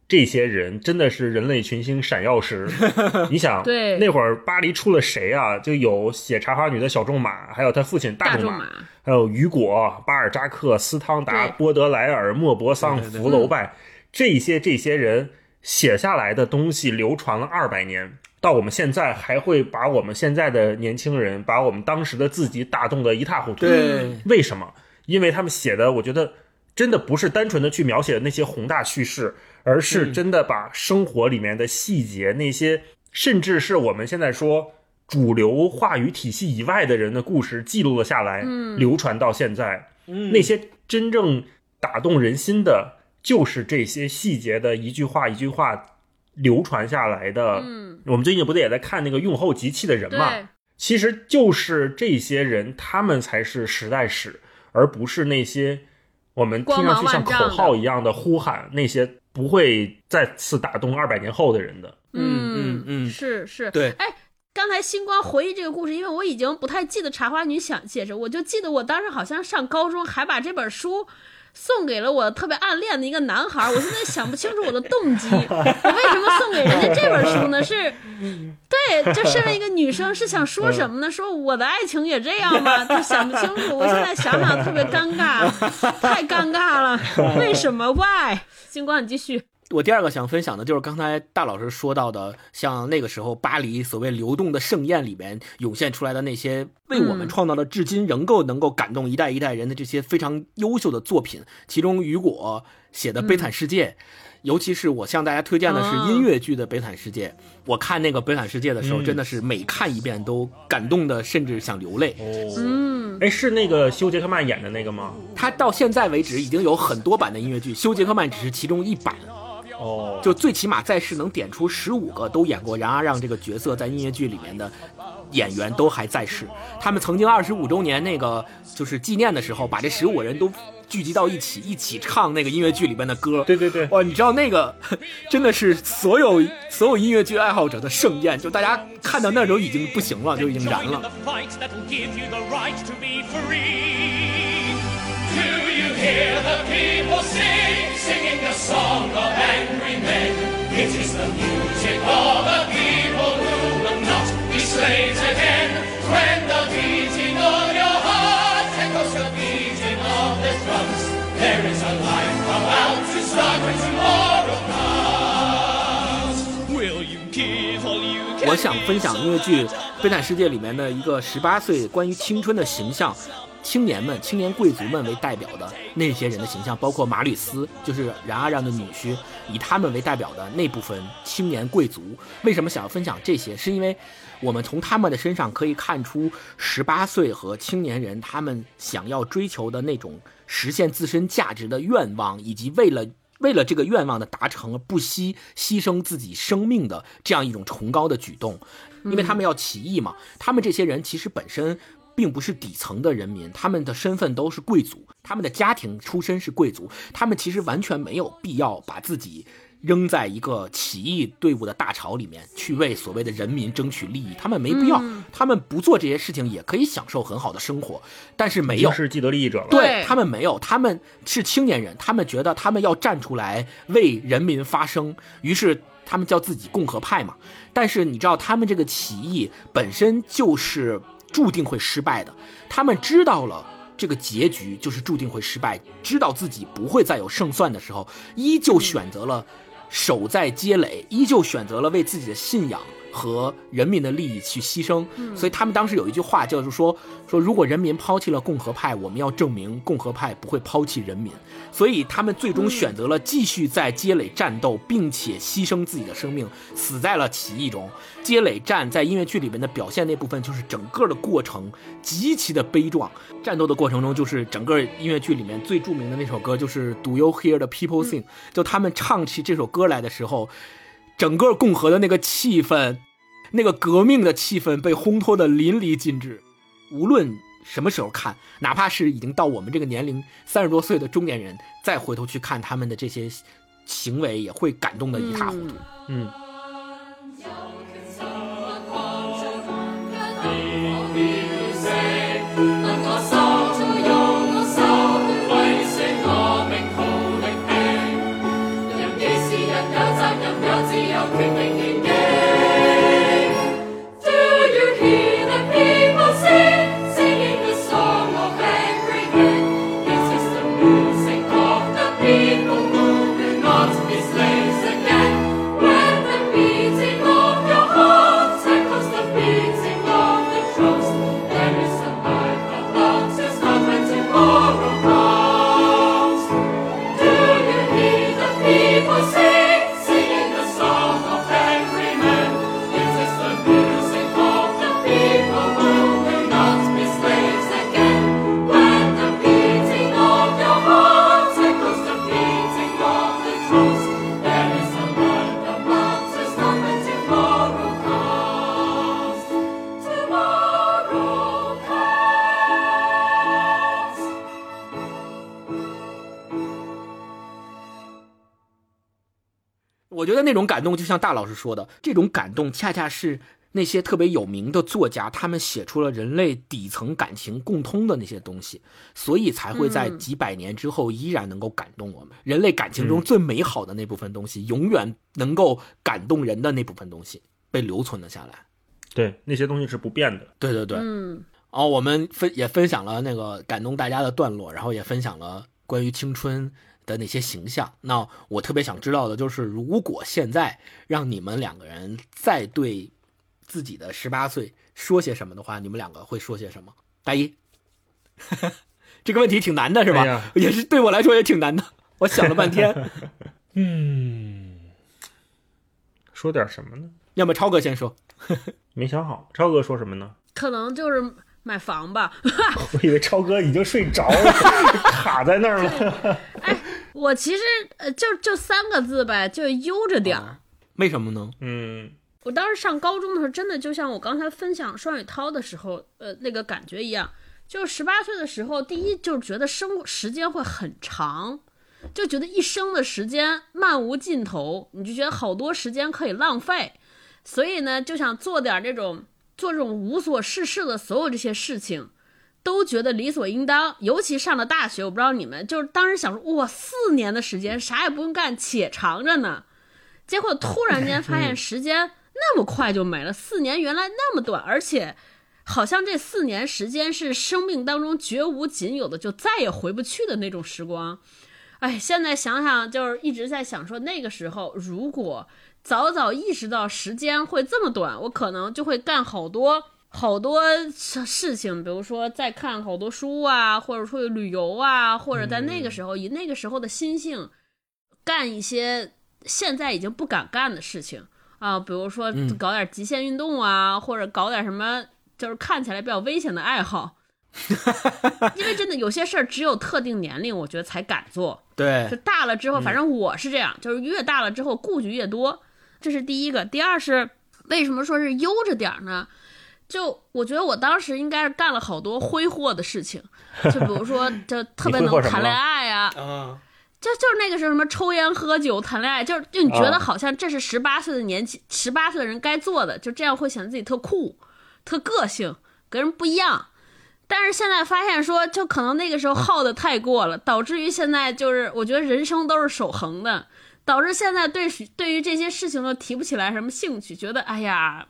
这些人真的是人类群星闪耀时。你想，对，那会儿巴黎出了谁啊？就有写《茶花女》的小仲马，还有他父亲大仲马，还有雨果、巴尔扎克、斯汤达、波德莱尔、莫泊桑、福楼拜，这些这些人写下来的东西流传了二百年。到我们现在还会把我们现在的年轻人，把我们当时的自己打动得一塌糊涂。对，为什么？因为他们写的，我觉得真的不是单纯的去描写那些宏大叙事，而是真的把生活里面的细节，那些甚至是我们现在说主流话语体系以外的人的故事记录了下来，流传到现在。那些真正打动人心的，就是这些细节的一句话一句话。流传下来的，嗯，我们最近不是也在看那个用后集气的人嘛？其实就是这些人，他们才是时代史，而不是那些我们听上去像口号一样的呼喊那些不会再次打动二百年后的人的。嗯嗯嗯，是是，对。哎，刚才星光回忆这个故事，因为我已经不太记得茶花女想写着，我就记得我当时好像上高中还把这本书。送给了我特别暗恋的一个男孩，我现在想不清楚我的动机，我为什么送给人家这本书呢？是，对，就身为一个女生是想说什么呢？说我的爱情也这样吗？就想不清楚，我现在想想特别尴尬，太尴尬了，为什么？Why？星光，你继续。我第二个想分享的就是刚才大老师说到的，像那个时候巴黎所谓流动的盛宴里边涌现出来的那些为我们创造了至今仍够能够感动一代一代人的这些非常优秀的作品。其中雨果写的《悲惨世界》，尤其是我向大家推荐的是音乐剧的《悲惨世界》。我看那个《悲惨世界》的时候，真的是每看一遍都感动的，甚至想流泪。嗯，哎，是那个休杰克曼演的那个吗？他到现在为止已经有很多版的音乐剧，休杰克曼只是其中一版。哦，就最起码在世能点出十五个都演过《然而让》这个角色在音乐剧里面的演员都还在世。他们曾经二十五周年那个就是纪念的时候，把这十五个人都聚集到一起，一起唱那个音乐剧里边的歌。对对对，哇，你知道那个 真的是所有所有音乐剧爱好者的盛宴，就大家看到那时候已经不行了，就已经燃了。song of angry men. It is the music of a people who will not be slaves again. When the beating of your heart echoes the beating of the drums, there is a life about to start when tomorrow comes. Will you give all you can? 我想分享音乐剧《悲惨世界》里面的一个十八岁关于青春的形象。 青年们、青年贵族们为代表的那些人的形象，包括马吕斯，就是冉阿让的女婿，以他们为代表的那部分青年贵族。为什么想要分享这些？是因为我们从他们的身上可以看出，十八岁和青年人他们想要追求的那种实现自身价值的愿望，以及为了为了这个愿望的达成而不惜牺牲自己生命的这样一种崇高的举动。因为他们要起义嘛，他们这些人其实本身。并不是底层的人民，他们的身份都是贵族，他们的家庭出身是贵族，他们其实完全没有必要把自己扔在一个起义队伍的大潮里面，去为所谓的人民争取利益。他们没必要，他们不做这些事情也可以享受很好的生活，但是没有。是既得利益者了。对他们没有，他们是青年人，他们觉得他们要站出来为人民发声，于是他们叫自己共和派嘛。但是你知道，他们这个起义本身就是注定会失败的，他们知道了。这个结局就是注定会失败，知道自己不会再有胜算的时候，依旧选择了守在街垒，依旧选择了为自己的信仰和人民的利益去牺牲。所以他们当时有一句话，叫做说说如果人民抛弃了共和派，我们要证明共和派不会抛弃人民。所以他们最终选择了继续在街垒战斗，并且牺牲自己的生命，死在了起义中。街垒战在音乐剧里面的表现那部分，就是整个的过程极其的悲壮。战斗的过程中，就是整个音乐剧里面最著名的那首歌，就是 Do You Hear the People Sing？就他们唱起这首歌来的时候，整个共和的那个气氛，那个革命的气氛被烘托的淋漓尽致。无论什么时候看，哪怕是已经到我们这个年龄三十多岁的中年人，再回头去看他们的这些行为，也会感动得一塌糊涂。嗯，感动，就像大老师说的，这种感动恰恰是那些特别有名的作家，他们写出了人类底层感情共通的那些东西，所以才会在几百年之后依然能够感动我们。人类感情中最美好的那部分东西，永远能够感动人的那部分东西，被留存了下来。对，那些东西是不变的。对对对，嗯，哦，我们分也分享了那个感动大家的段落，然后也分享了关于青春的那些形象。那我特别想知道的就是，如果现在让你们两个人再对自己的十八岁说些什么的话，你们两个会说些什么？大一，这个问题挺难的，是吧？哎也是对我来说也挺难的。我想了半天，嗯，说点什么呢？要么超哥先说。没想好。超哥说什么呢？可能就是买房吧。我以为超哥已经睡着了，卡在那儿了。我其实呃，就就三个字呗，就悠着点儿。为什么呢？嗯，我当时上高中的时候，真的就像我刚才分享双语涛的时候，呃，那个感觉一样，就十八岁的时候，第一就是觉得生时间会很长，就觉得一生的时间漫无尽头，你就觉得好多时间可以浪费，所以呢，就想做点这种做这种无所事事的所有这些事情。都觉得理所应当，尤其上了大学，我不知道你们，就是当时想说，哇，四年的时间啥也不用干，且长着呢。结果突然间发现时间那么快就没了，四年原来那么短，而且好像这四年时间是生命当中绝无仅有的，就再也回不去的那种时光。哎，现在想想就是一直在想说，那个时候如果早早意识到时间会这么短，我可能就会干好多好多事事情，比如说在看好多书啊，或者出去旅游啊，或者在那个时候以那个时候的心性干一些现在已经不敢干的事情啊，比如说嗯搞点极限运动啊，或者搞点什么就是看起来比较危险的爱好。因为真的有些事儿只有特定年龄，我觉得才敢做。对就，大了之后，反正我是这样，就是越大了之后顾忌越多，这是第一个。第二是为什么说是悠着点儿呢？就我觉得我当时应该是干了好多挥霍的事情，就比如说 就特别能谈恋爱啊，啊，就就是那个时候什么抽烟喝酒谈恋爱，就是就你觉得啊好像这是十八岁的年纪，十八岁的人该做的，就这样会显得自己特酷、特个性，跟人不一样。但是现在发现说，就可能那个时候耗的太过了，导致于现在就是我觉得人生都是守恒的，导致现在对对于这些事情都提不起来什么兴趣，觉得哎呀，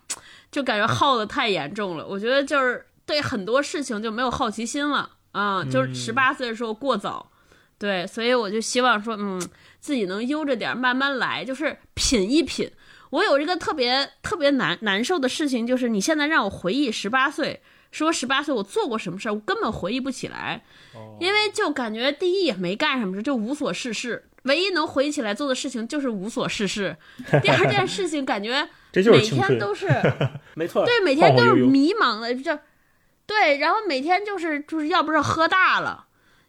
就感觉耗的太严重了。我觉得就是对很多事情就没有好奇心了啊、就是十八岁的时候过早。对，所以我就希望说，嗯，自己能悠着点儿，慢慢来，就是品一品。我有一个特别特别难难受的事情，就是你现在让我回忆十八岁，说十八岁我做过什么事儿，我根本回忆不起来，因为就感觉第一也没干什么事，就无所事事。唯一能回忆起来做的事情就是无所事事。第二件事情，感觉这就是每青春天都是 没错，对，每天都是迷茫的，就对，然后每天就是就是要不是喝大了，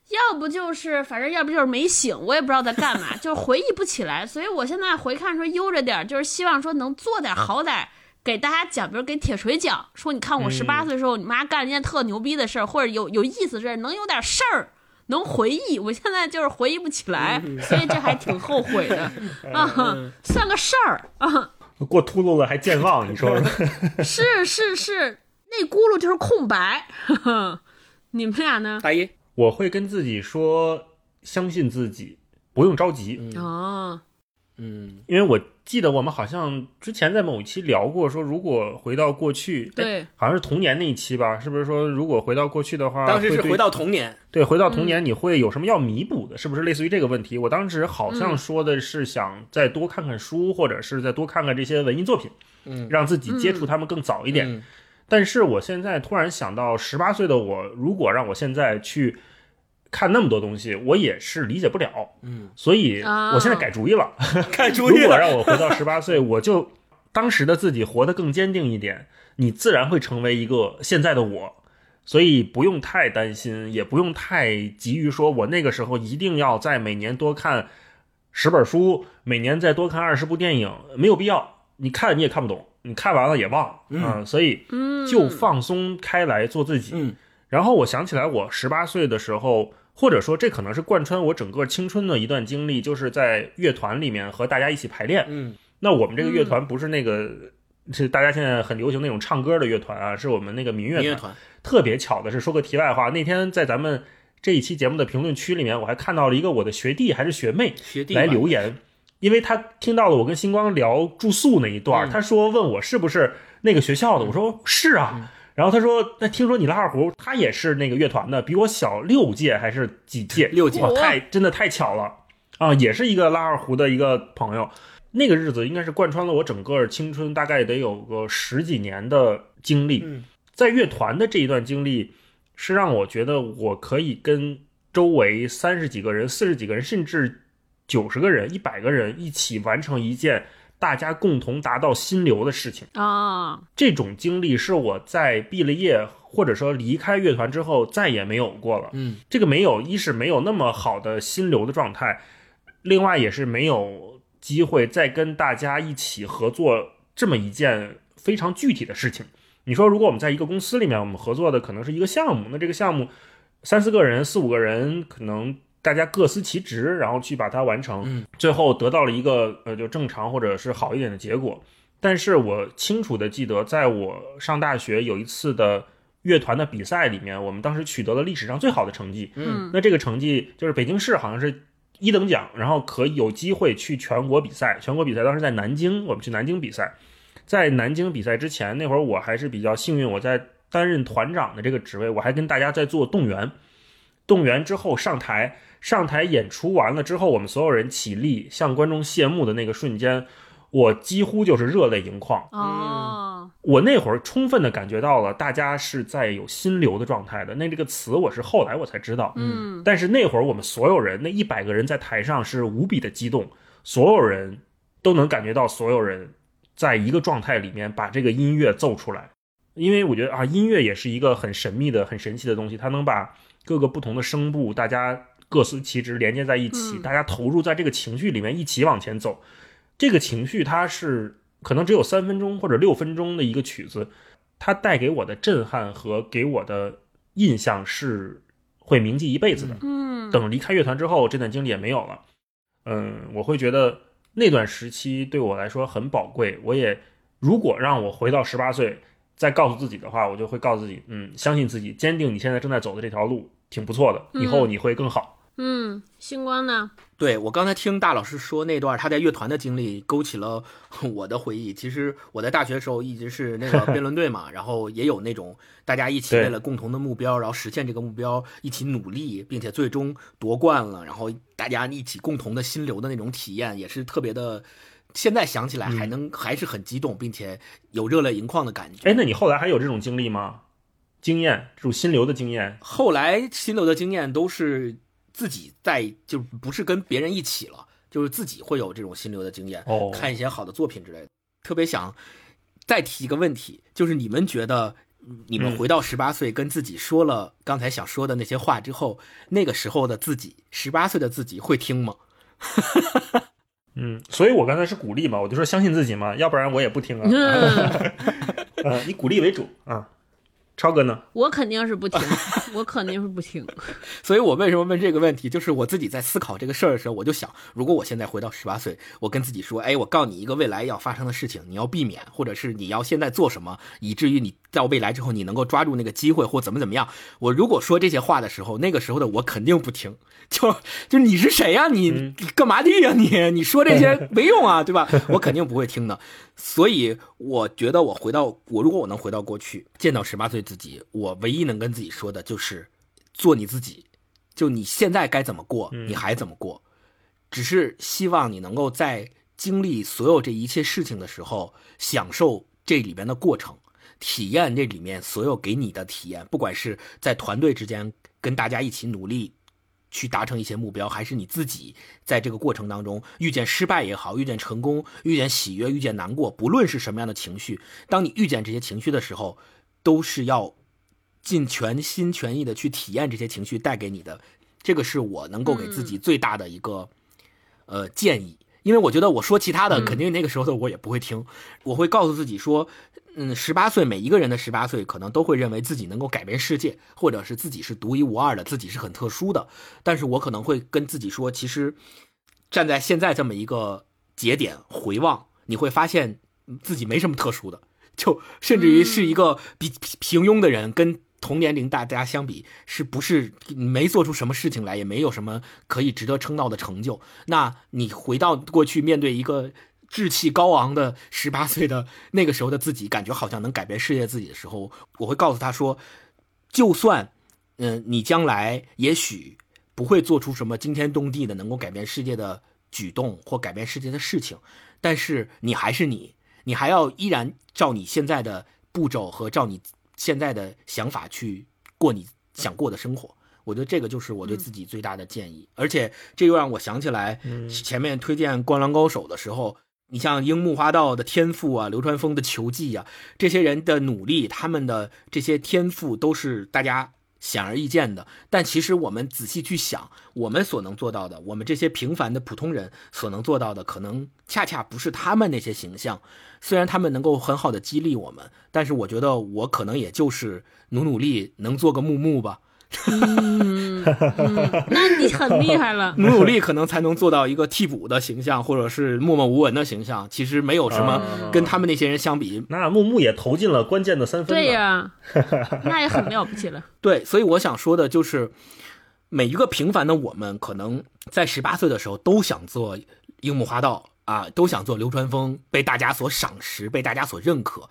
要不就是反正要不就是没醒，我也不知道在干嘛，就是回忆不起来。所以我现在回看说悠着点儿，就是希望说能做点好歹。给大家讲，比如给铁锤讲，说你看我十八岁的时候，你妈干了一件特牛逼的事儿，或者有有意思的事儿，能有点事儿，能回忆。我现在就是回忆不起来，所以这还挺后悔的 啊，算个事儿啊。过秃噜了还健忘，你说说？是是是，那轱辘就是空白。呵 呵你们俩呢？大一，我会跟自己说，相信自己，不用着急，哦，嗯，因为我记得我们好像之前在某一期聊过，说如果回到过去，对哎，好像是童年那一期吧，是不是说如果回到过去的话，当时是回到童年，对，回到童年，你会有什么要弥补的？是不是类似于这个问题？我当时好像说的是想再多看看书，或者是再多看看这些文艺作品，嗯让自己接触他们更早一点。嗯但是我现在突然想到，十八岁的我，如果让我现在去看那么多东西，我也是理解不了。嗯，所以啊我现在改主意了。改主意如果，让我回到十八岁，我就当时的自己活得更坚定一点，你自然会成为一个现在的我。所以不用太担心，也不用太急于说，我那个时候一定要在每年多看十本书，每年再多看二十部电影，没有必要。你看你也看不懂，你看完了也忘了啊、嗯所以嗯，就放松开来做自己。嗯然后我想起来，我十八岁的时候，或者说这可能是贯穿我整个青春的一段经历，就是在乐团里面和大家一起排练。嗯那我们这个乐团不是那个，是大家现在很流行那种唱歌的乐团啊，是我们那个民乐团。乐团，特别巧的是，说个题外话，那天在咱们这一期节目的评论区里面，我还看到了一个我的学弟还是学妹来学弟吧留言，因为他听到了我跟星光聊住宿那一段，嗯他说问我是不是那个学校的，我说是啊。然后他说：“那听说你拉二胡，他也是那个乐团的，比我小六届还是几届？六届哇，太真的太巧了啊！也是一个拉二胡的一个朋友。那个日子应该是贯穿了我整个青春，大概得有个十几年的经历。嗯在乐团的这一段经历，是让我觉得我可以跟周围三十几个人、四十几个人，甚至九十个人、一百个人一起完成一件大家共同达到心流的事情。啊，这种经历是我在毕了业或者说离开乐团之后再也没有过了。嗯这个没有，一是没有那么好的心流的状态，另外也是没有机会再跟大家一起合作这么一件非常具体的事情。你说，如果我们在一个公司里面，我们合作的可能是一个项目，那这个项目三四个人、四五个人，可能大家各司其职，然后去把它完成，嗯最后得到了一个呃就正常或者是好一点的结果。但是我清楚的记得，在我上大学有一次的乐团的比赛里面，我们当时取得了历史上最好的成绩。嗯那这个成绩就是北京市好像是一等奖，然后可以有机会去全国比赛。全国比赛当时在南京，我们去南京比赛。在南京比赛之前，那会儿我还是比较幸运，我在担任团长的这个职位，我还跟大家在做动员。动员之后上台，上台演出完了之后，我们所有人起立向观众谢幕的那个瞬间，我几乎就是热泪盈眶。哦，我那会儿充分的感觉到了，大家是在有心流的状态的。那这个词我是后来我才知道，嗯但是那会儿我们所有人，那一百个人在台上是无比的激动，所有人都能感觉到所有人在一个状态里面把这个音乐奏出来。因为我觉得啊，音乐也是一个很神秘的、很神奇的东西，它能把各个不同的声部，大家各司其职，连接在一起，嗯大家投入在这个情绪里面，一起往前走。这个情绪它是可能只有三分钟或者六分钟的一个曲子，它带给我的震撼和给我的印象是会铭记一辈子的。嗯，等离开乐团之后，这段经历也没有了。嗯，我会觉得那段时期对我来说很宝贵。我也如果让我回到十八岁，再告诉自己的话，我就会告诉自己，嗯，相信自己，坚定你现在正在走的这条路，挺不错的，以后你会更好。嗯，星光呢？对我刚才听大老师说那段他在乐团的经历，勾起了我的回忆。其实我在大学的时候一直是那个辩论队嘛，然后也有那种大家一起为了共同的目标，然后实现这个目标一起努力，并且最终夺冠了，然后大家一起共同的心流的那种体验，也是特别的。现在想起来还能、还是很激动，并且有热泪盈眶的感觉。哎，那你后来还有这种经历吗？经验，这种心流的经验？后来心流的经验都是自己在，就不是跟别人一起了，就是自己会有这种心流的经验，哦看一些好的作品之类的。特别想再提一个问题，就是你们觉得你们嗯回到十八岁，跟自己说了刚才想说的那些话之后，那个时候的自己，十八岁的自己会听吗？嗯，所以我刚才是鼓励嘛，我就说相信自己嘛，要不然我也不听啊。嗯，呃，以鼓励为主啊。超哥呢？我肯定是不听，我肯定是不听。所以我为什么问这个问题，就是我自己在思考这个事儿的时候，我就想，如果我现在回到十八岁，我跟自己说，哎，我告诉你一个未来要发生的事情，你要避免，或者是你要现在做什么，以至于你到未来之后你能够抓住那个机会或怎么怎么样。我如果说这些话的时候，那个时候的我肯定不听，就就你是谁呀、你你干嘛的呀、你你说这些没用啊，对吧？我肯定不会听的。所以我觉得我回到我如果我能回到过去，见到十八岁自己，我唯一能跟自己说的就是做你自己，就你现在该怎么过，你还怎么过，只是希望你能够在经历所有这一切事情的时候，享受这里边的过程，体验这里面所有给你的体验，不管是在团队之间跟大家一起努力。去达成一些目标，还是你自己在这个过程当中遇见失败也好，遇见成功，遇见喜悦，遇见难过，不论是什么样的情绪，当你遇见这些情绪的时候，都是要尽全心全意的去体验这些情绪带给你的。这个是我能够给自己最大的一个、呃建议，因为我觉得我说其他的，肯定那个时候的我也不会听，我会告诉自己说。嗯，十八岁，每一个人的十八岁可能都会认为自己能够改变世界，或者是自己是独一无二的，自己是很特殊的。但是我可能会跟自己说，其实站在现在这么一个节点回望，你会发现嗯自己没什么特殊的，就甚至于是一个比比平庸的人，跟同年龄大家相比，是不是没做出什么事情来，也没有什么可以值得称道的成就？那你回到过去，面对一个志气高昂的十八岁的那个时候的自己，感觉好像能改变世界自己的时候，我会告诉他说，就算，嗯、你将来也许不会做出什么惊天动地的能够改变世界的举动或改变世界的事情，但是你还是你，你还要依然照你现在的步骤和照你现在的想法去过你想过的生活。我觉得这个就是我对自己最大的建议，而且这又让我想起来前面推荐《灌篮高手》的时候，你像樱木花道的天赋啊，流川枫的球技啊，这些人的努力，他们的这些天赋都是大家显而易见的。但其实我们仔细去想，我们所能做到的，我们这些平凡的普通人所能做到的，可能恰恰不是他们那些形象。虽然他们能够很好的激励我们，但是我觉得我可能也就是努努力，能做个木木吧。嗯，嗯那你很厉害了。努努力可能才能做到一个替补的形象，或者是默默无闻的形象。其实没有什么啊跟他们那些人相比。那木木也投进了关键的三分。对呀、那也很了不起了。对，所以我想说的就是，每一个平凡的我们，可能在十八岁的时候都想做樱木花道啊，都想做流川枫，被大家所赏识，被大家所认可。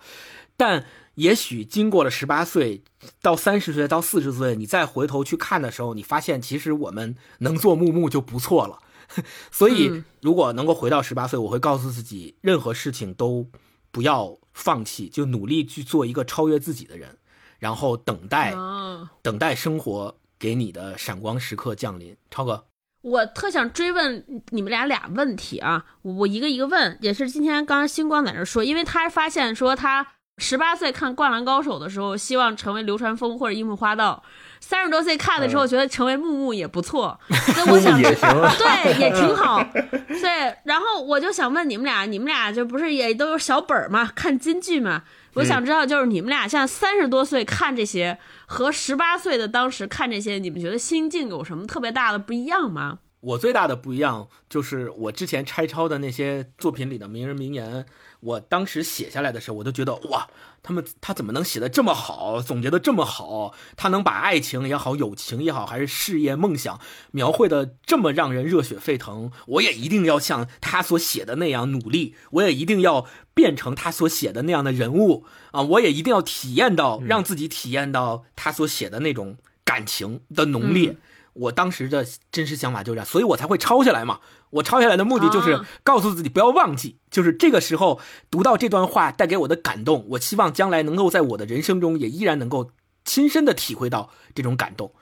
但也许经过了十八岁到三十岁到四十岁，你再回头去看的时候，你发现其实我们能做木木就不错了。所以嗯，如果能够回到十八岁，我会告诉自己，任何事情都不要放弃，就努力去做一个超越自己的人，然后等待哦，等待生活给你的闪光时刻降临。超哥，我特想追问你们俩俩问题啊，我我一个一个问，也是今天刚刚星光在那说，因为他发现说他十八岁看《灌篮高手》的时候，希望成为流川枫或者樱木花道。三十多岁看的时候，觉得成为木木也不错，所以我想 对，也挺好。对，然后我就想问你们俩，你们俩就不是也都有小本儿嘛，看金剧嘛？我想知道，就是你们俩像三十多岁看这些，和十八岁的当时看这些，你们觉得心境有什么特别大的不一样吗？我最大的不一样就是我之前拆抄的那些作品里的名人名言，我当时写下来的时候，我都觉得哇，他们他怎么能写的这么好，总结的这么好？他能把爱情也好，友情也好，还是事业梦想描绘的这么让人热血沸腾？我也一定要像他所写的那样努力，我也一定要变成他所写的那样的人物啊！我也一定要体验到，让自己体验到他所写的那种感情的浓烈。我当时的真实想法就是这样，所以我才会抄下来嘛。我抄下来的目的就是啊告诉自己不要忘记，就是这个时候读到这段话带给我的感动，我希望将来能够在我的人生中也依然能够亲身的体会到这种感动。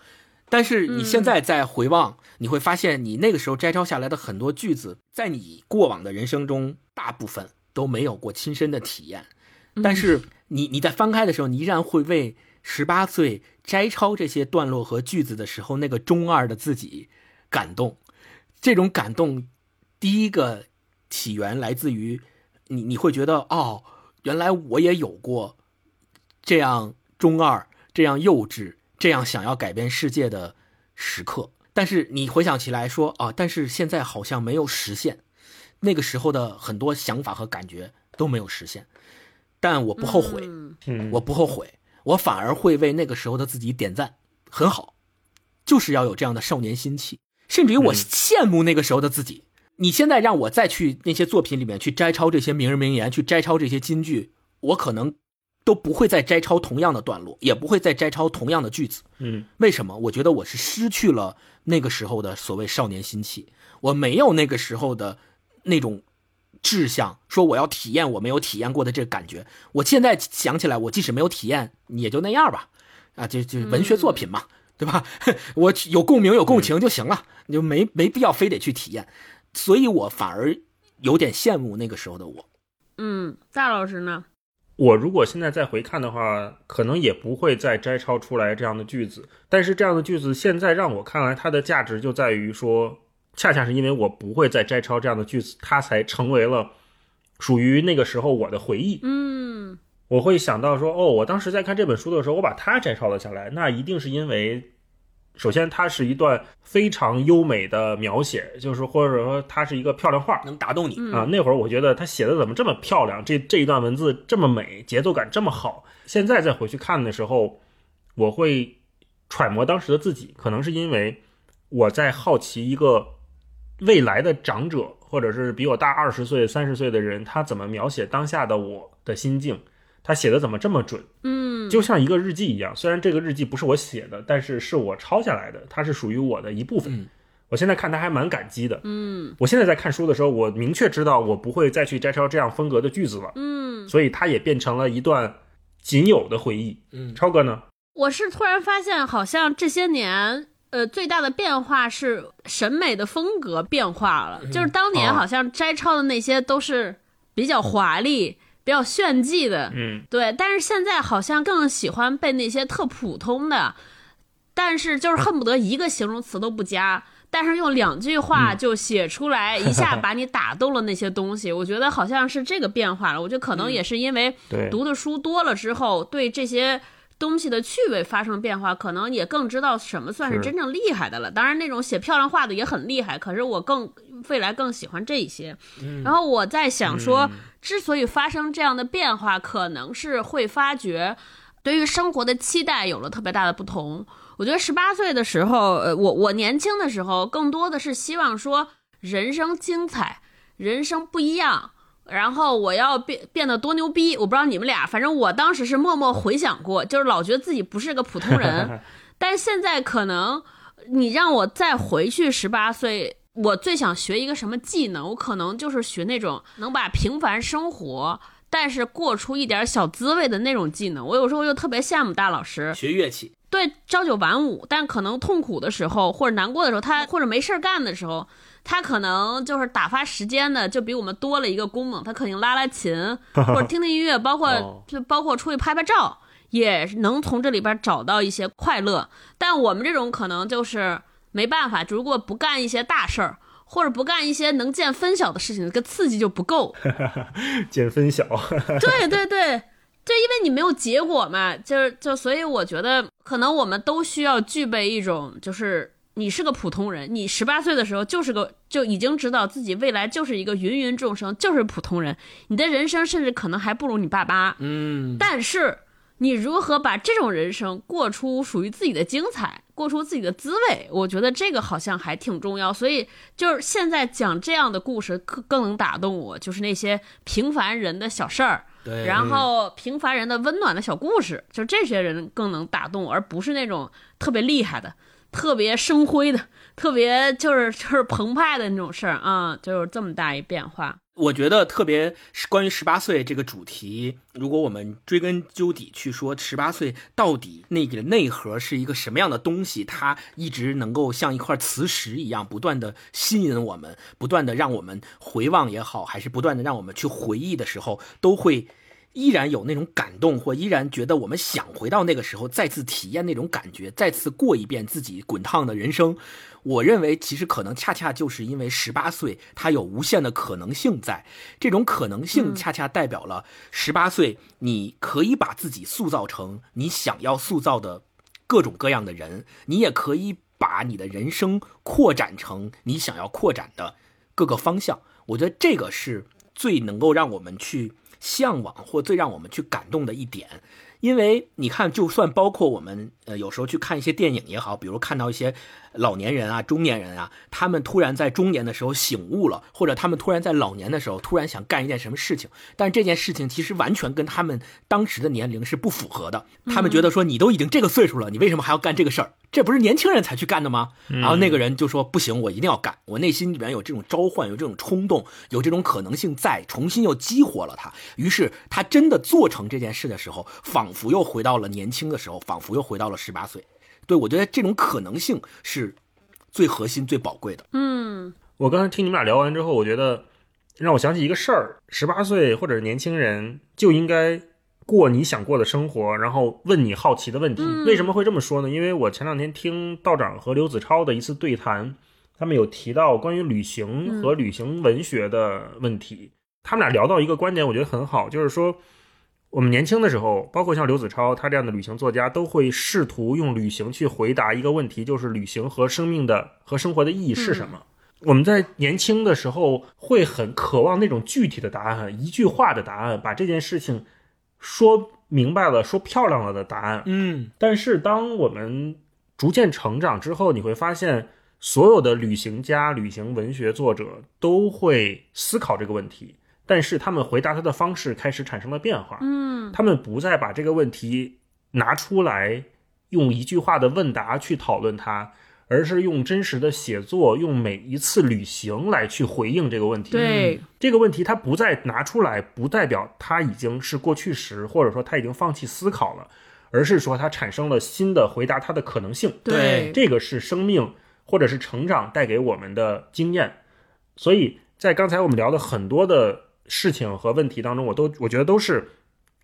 但是你现在再回望，你会发现你那个时候摘抄下来的很多句子，在你过往的人生中，大部分都没有过亲身的体验。但是你你在翻开的时候，你依然会为十八岁摘抄这些段落和句子的时候那个中二的自己感动。这种感动，第一个起源来自于你，你会觉得哦，原来我也有过这样中二、这样幼稚、这样想要改变世界的时刻。但是你回想起来说啊，但是现在好像没有实现，那个时候的很多想法和感觉都没有实现，但我不后悔。我不后悔，我反而会为那个时候的自己点赞，很好，就是要有这样的少年心气，甚至于我嗯羡慕那个时候的自己。你现在让我再去那些作品里面去摘抄这些名人名言，去摘抄这些金句，我可能都不会再摘抄同样的段落，也不会再摘抄同样的句子。嗯为什么？我觉得我是失去了那个时候的所谓少年心气，我没有那个时候的那种志向，说我要体验我没有体验过的这个感觉。我现在想起来，我即使没有体验，也就那样吧，啊，就就文学作品嘛，对吧？我有共鸣有共情就行了，你就没没必要非得去体验。所以我反而有点羡慕那个时候的我。嗯，大老师呢？我如果现在再回看的话，可能也不会再摘抄出来这样的句子。但是这样的句子现在让我看来，它的价值就在于说，恰恰是因为我不会再摘抄这样的句子，它才成为了属于那个时候我的回忆。嗯我会想到说，哦，我当时在看这本书的时候，我把它摘抄了下来，那一定是因为，首先它是一段非常优美的描写，就是或者说它是一个漂亮画，能打动你，嗯啊，那会儿我觉得他写的怎么这么漂亮，这这一段文字这么美，节奏感这么好。现在再回去看的时候，我会揣摩当时的自己，可能是因为我在好奇一个未来的长者，或者是比我大二十岁、三十岁的人，他怎么描写当下的我的心境，他写的怎么这么准，嗯，就像一个日记一样。虽然这个日记不是我写的，但是是我抄下来的，它是属于我的一部分。嗯我现在看他还蛮感激的。嗯我现在在看书的时候，我明确知道我不会再去摘抄这样风格的句子了，嗯，所以它也变成了一段仅有的回忆。嗯超哥呢？我是突然发现，好像这些年。呃，最大的变化是审美的风格变化了，就是当年啊好像摘抄的那些都是比较华丽、比较炫技的，嗯对，但是现在好像更喜欢被那些特普通的，但是就是恨不得一个形容词都不加，但是用两句话就写出来，一下 把你打动了那些东西。我觉得好像是这个变化了。我觉得可能也是因为读的书多了之后，对这些。东西的趣味发生变化，可能也更知道什么算是是真正厉害的了。当然，那种写漂亮话的也很厉害，可是我更未来更喜欢这一些。然后我在想说，之所以发生这样的变化，可能是会发觉对于生活的期待有了特别大的不同。我觉得十八岁的时候，呃，我我年轻的时候，更多的是希望说人生精彩，人生不一样。然后我要变变得多牛逼，我不知道你们俩，反正我当时是默默回想过，就是老觉得自己不是个普通人，但是现在可能你让我再回去十八岁，我最想学一个什么技能？我可能就是学那种能把平凡生活，但是过出一点小滋味的那种技能。我有时候又特别羡慕大老师，学乐器，对，朝九晚五，但可能痛苦的时候或者难过的时候，他或者没事儿干的时候，他可能就是打发时间的，就比我们多了一个功能。他肯定拉拉琴 或者听听音乐，包括哦就包括出去拍拍照，也能从这里边找到一些快乐。但我们这种可能就是没办法，如果不干一些大事儿。或者不干一些能见分晓的事情，这个刺激就不够。见分晓。对对对，就因为你没有结果嘛，就是就所以我觉得可能我们都需要具备一种就是你是个普通人，你十八岁的时候就是个就已经知道自己未来就是一个芸芸众生，就是普通人，你的人生甚至可能还不如你爸妈。嗯，但是你如何把这种人生过出属于自己的精彩，过出自己的滋味，我觉得这个好像还挺重要。所以就是现在讲这样的故事更更能打动我，就是那些平凡人的小事儿。对，然后平凡人的温暖的小故事，就这些人更能打动我，而不是那种特别厉害的、特别生辉的、特别就是就是澎湃的那种事儿啊，就是这么大一变化。我觉得特别关于十八岁这个主题，如果我们追根究底去说，十八岁到底那个内核是一个什么样的东西，它一直能够像一块磁石一样，不断的吸引我们，不断的让我们回望也好，还是不断的让我们去回忆的时候，都会。依然有那种感动，或依然觉得我们想回到那个时候，再次体验那种感觉，再次过一遍自己滚烫的人生。我认为，其实可能恰恰就是因为十八岁，它有无限的可能性在。这种可能性恰恰代表了十八岁，你可以把自己塑造成你想要塑造的各种各样的人，你也可以把你的人生扩展成你想要扩展的各个方向。我觉得这个是最能够让我们去。向往或最让我们去感动的一点，因为你看，就算包括我们呃有时候去看一些电影也好，比如看到一些老年人啊、中年人啊，他们突然在中年的时候醒悟了，或者他们突然在老年的时候突然想干一件什么事情，但这件事情其实完全跟他们当时的年龄是不符合的。他们觉得说你都已经这个岁数了，你为什么还要干这个事儿？这不是年轻人才去干的吗？然后那个人就说不行，我一定要干，我内心里面有这种召唤，有这种冲动，有这种可能性在，重新又激活了他。于是他真的做成这件事的时候，仿佛又回到了年轻的时候，仿佛又回到了十八岁。对我觉得这种可能性是最核心、最宝贵的。嗯，我刚才听你们俩聊完之后，我觉得让我想起一个事儿：十八岁或者年轻人就应该过你想过的生活，然后问你好奇的问题。为什么会这么说呢？因为我前两天听道长和刘子超的一次对谈，他们有提到关于旅行和旅行文学的问题。他们俩聊到一个观点，我觉得很好，就是说。我们年轻的时候，包括像刘子超他这样的旅行作家，都会试图用旅行去回答一个问题，就是旅行和生命的和生活的意义是什么。我们在年轻的时候会很渴望那种具体的答案，一句话的答案，把这件事情说明白了、说漂亮了的答案。嗯，但是当我们逐渐成长之后，你会发现，所有的旅行家、旅行文学作者都会思考这个问题。但是他们回答他的方式开始产生了变化，嗯，他们不再把这个问题拿出来用一句话的问答去讨论它，而是用真实的写作，用每一次旅行来去回应这个问题。对这个问题，他不再拿出来，不代表他已经是过去时，或者说他已经放弃思考了，而是说他产生了新的回答他的可能性。对这个是生命或者是成长带给我们的经验。所以在刚才我们聊的很多的事情和问题当中，我都我觉得都是，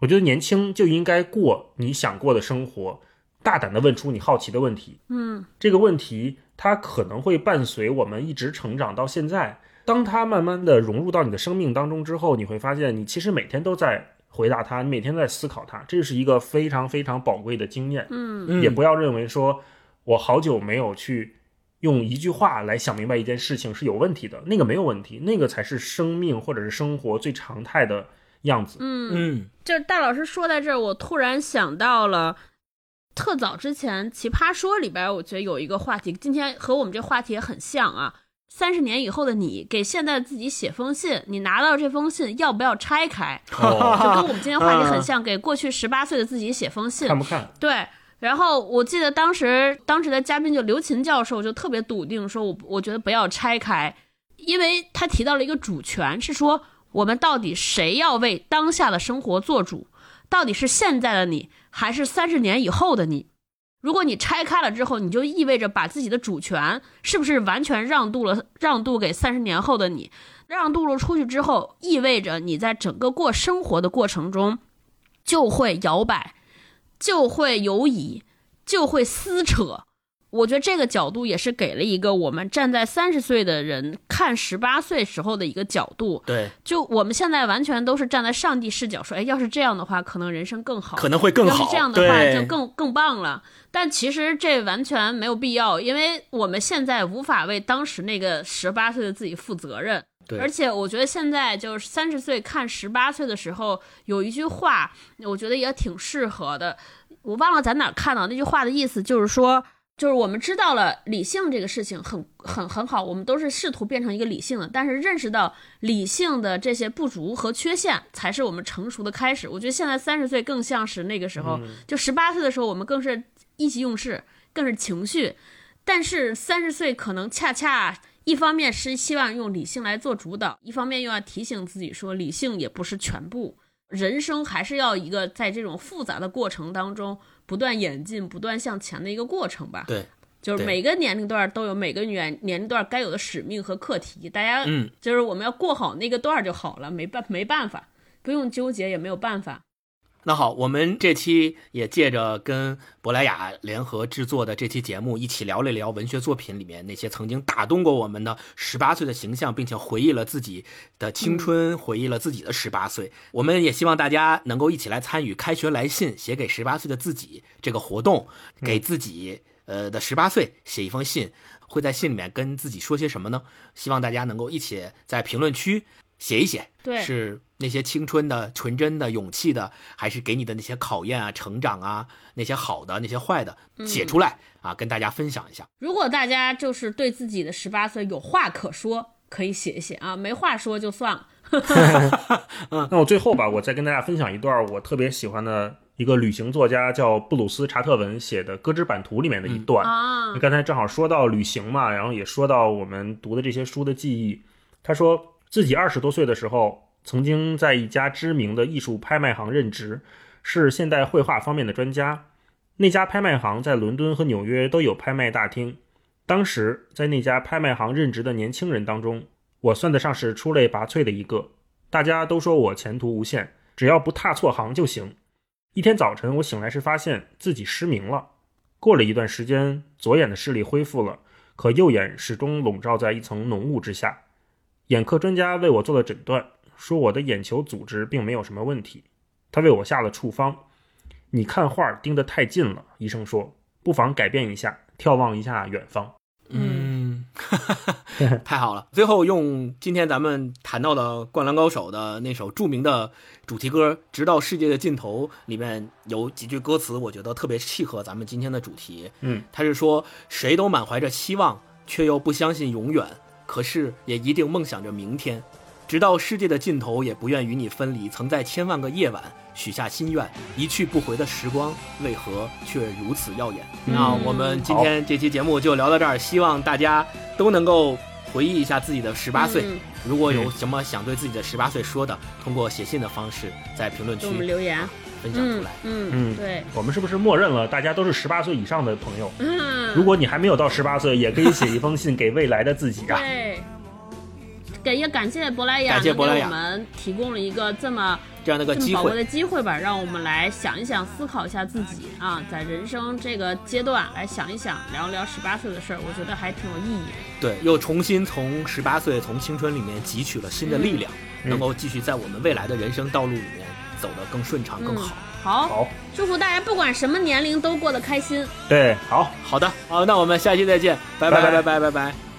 我觉得年轻就应该过你想过的生活，大胆的问出你好奇的问题。嗯，这个问题它可能会伴随我们一直成长到现在。当它慢慢的融入到你的生命当中之后，你会发现你其实每天都在回答它，你每天在思考它，这是一个非常非常宝贵的经验。嗯也不要认为说我好久没有去用一句话来想明白一件事情是有问题的，那个没有问题，那个才是生命或者是生活最常态的样子。嗯，嗯就是大老师说在这儿，我突然想到了。特早之前，《奇葩说》里边，我觉得有一个话题，今天和我们这话题也很像啊。三十年以后的你，给现在自己写封信，你拿到这封信要不要拆开？哦就跟我们今天话题很像，给过去十八岁的自己写封信。看不看？对，然后我记得当时当时的嘉宾就刘琴教授就特别笃定说我，我觉得不要拆开，因为他提到了一个主权，是说我们到底谁要为当下的生活做主，到底是现在的你，还是三十年以后的你？如果你拆开了之后，你就意味着把自己的主权是不是完全让渡了，让渡给三十年后的你？让渡了出去之后，意味着你在整个过生活的过程中就会摇摆，就会犹疑，就会撕扯。我觉得这个角度也是给了一个我们站在三十岁的人看十八岁时候的一个角度。对，就我们现在完全都是站在上帝视角说，哎，要是这样的话，可能人生更好，可能会更好。要是这样的话，就更更棒了。但其实这完全没有必要，因为我们现在无法为当时那个十八岁的自己负责任。对而且我觉得现在就是三十岁看十八岁的时候，有一句话，我觉得也挺适合的。我忘了在哪儿看到那句话的意思，就是说，就是我们知道了理性这个事情很很很好，我们都是试图变成一个理性的，但是认识到理性的这些不足和缺陷，才是我们成熟的开始。我觉得现在三十岁更像是那个时候，就十八岁的时候，我们更是意气用事，更是情绪，但是三十岁可能恰恰。一方面是希望用理性来做主导，一方面又要提醒自己说，理性也不是全部，人生还是要一个在这种复杂的过程当中不断演进、不断向前的一个过程吧。对，就是每个年龄段都有每个年年龄段该有的使命和课题，大家嗯，就是我们要过好那个段就好了，没办没办法，不用纠结也没有办法。那好，我们这期也借着跟珀莱雅联合制作的这期节目，一起聊了聊文学作品里面那些曾经打动过我们的十八岁的形象，并且回忆了自己的青春，回忆了自己的十八岁。我们也希望大家能够一起来参与“开学来信，写给十八岁的自己”这个活动，给自己呃的十八岁写一封信，会在信里面跟自己说些什么呢？希望大家能够一起在评论区写一写。对是那些青春的、纯真的、勇气的，还是给你的那些考验啊、成长啊，那些好的、那些坏的，写出来、啊，跟大家分享一下。如果大家就是对自己的十八岁有话可说，可以写一写啊，没话说就算了。那我最后吧，我再跟大家分享一段我特别喜欢的一个旅行作家叫布鲁斯查特文写的《歌之版图》里面的一段。啊，刚才正好说到旅行嘛，然后也说到我们读的这些书的记忆。他说自己二十多岁的时候，曾经在一家知名的艺术拍卖行任职，是现代绘画方面的专家。那家拍卖行在伦敦和纽约都有拍卖大厅。当时在那家拍卖行任职的年轻人当中，我算得上是出类拔萃的一个。大家都说我前途无限，只要不踏错行就行。一天早晨，我醒来时发现自己失明了。过了一段时间，左眼的视力恢复了，可右眼始终笼罩在一层浓雾之下。眼科专家为我做了诊断，说我的眼球组织并没有什么问题。他为我下了处方：你看画盯得太近了，医生说，不妨改变一下，眺望一下远方。嗯，太好了！最后用今天咱们谈到的《灌篮高手》的那首著名的主题歌《直到世界的尽头》里面有几句歌词，我觉得特别契合咱们今天的主题。嗯，他是说：“谁都满怀着期望，却又不相信永远，可是也一定梦想着明天。直到世界的尽头，也不愿与你分离。曾在千万个夜晚许下心愿，一去不回的时光，为何却如此耀眼？”那我们今天这期节目就聊到这儿，希望大家都能够回忆一下自己的十八岁。嗯如果有什么想对自己的十八岁说的，通过写信的方式在评论区我们留言。嗯分享出来。嗯嗯对，我们是不是默认了大家都是十八岁以上的朋友？嗯，如果你还没有到十八岁，也可以写一封信给未来的自己啊。对。感一感谢珀莱雅，给我们提供了一个这么这样的个机会的机会吧，让我们来想一想，思考一下自己啊，在人生这个阶段来想一想，聊聊十八岁的事儿，我觉得还挺有意义。对，又重新从十八岁，从青春里面汲取了新的力量，能够继续在我们未来的人生道路里面走得更顺畅、更好。好，祝福大家，不管什么年龄都过得开心。对，好好的，好，那我们下期再见，拜拜拜拜拜拜拜。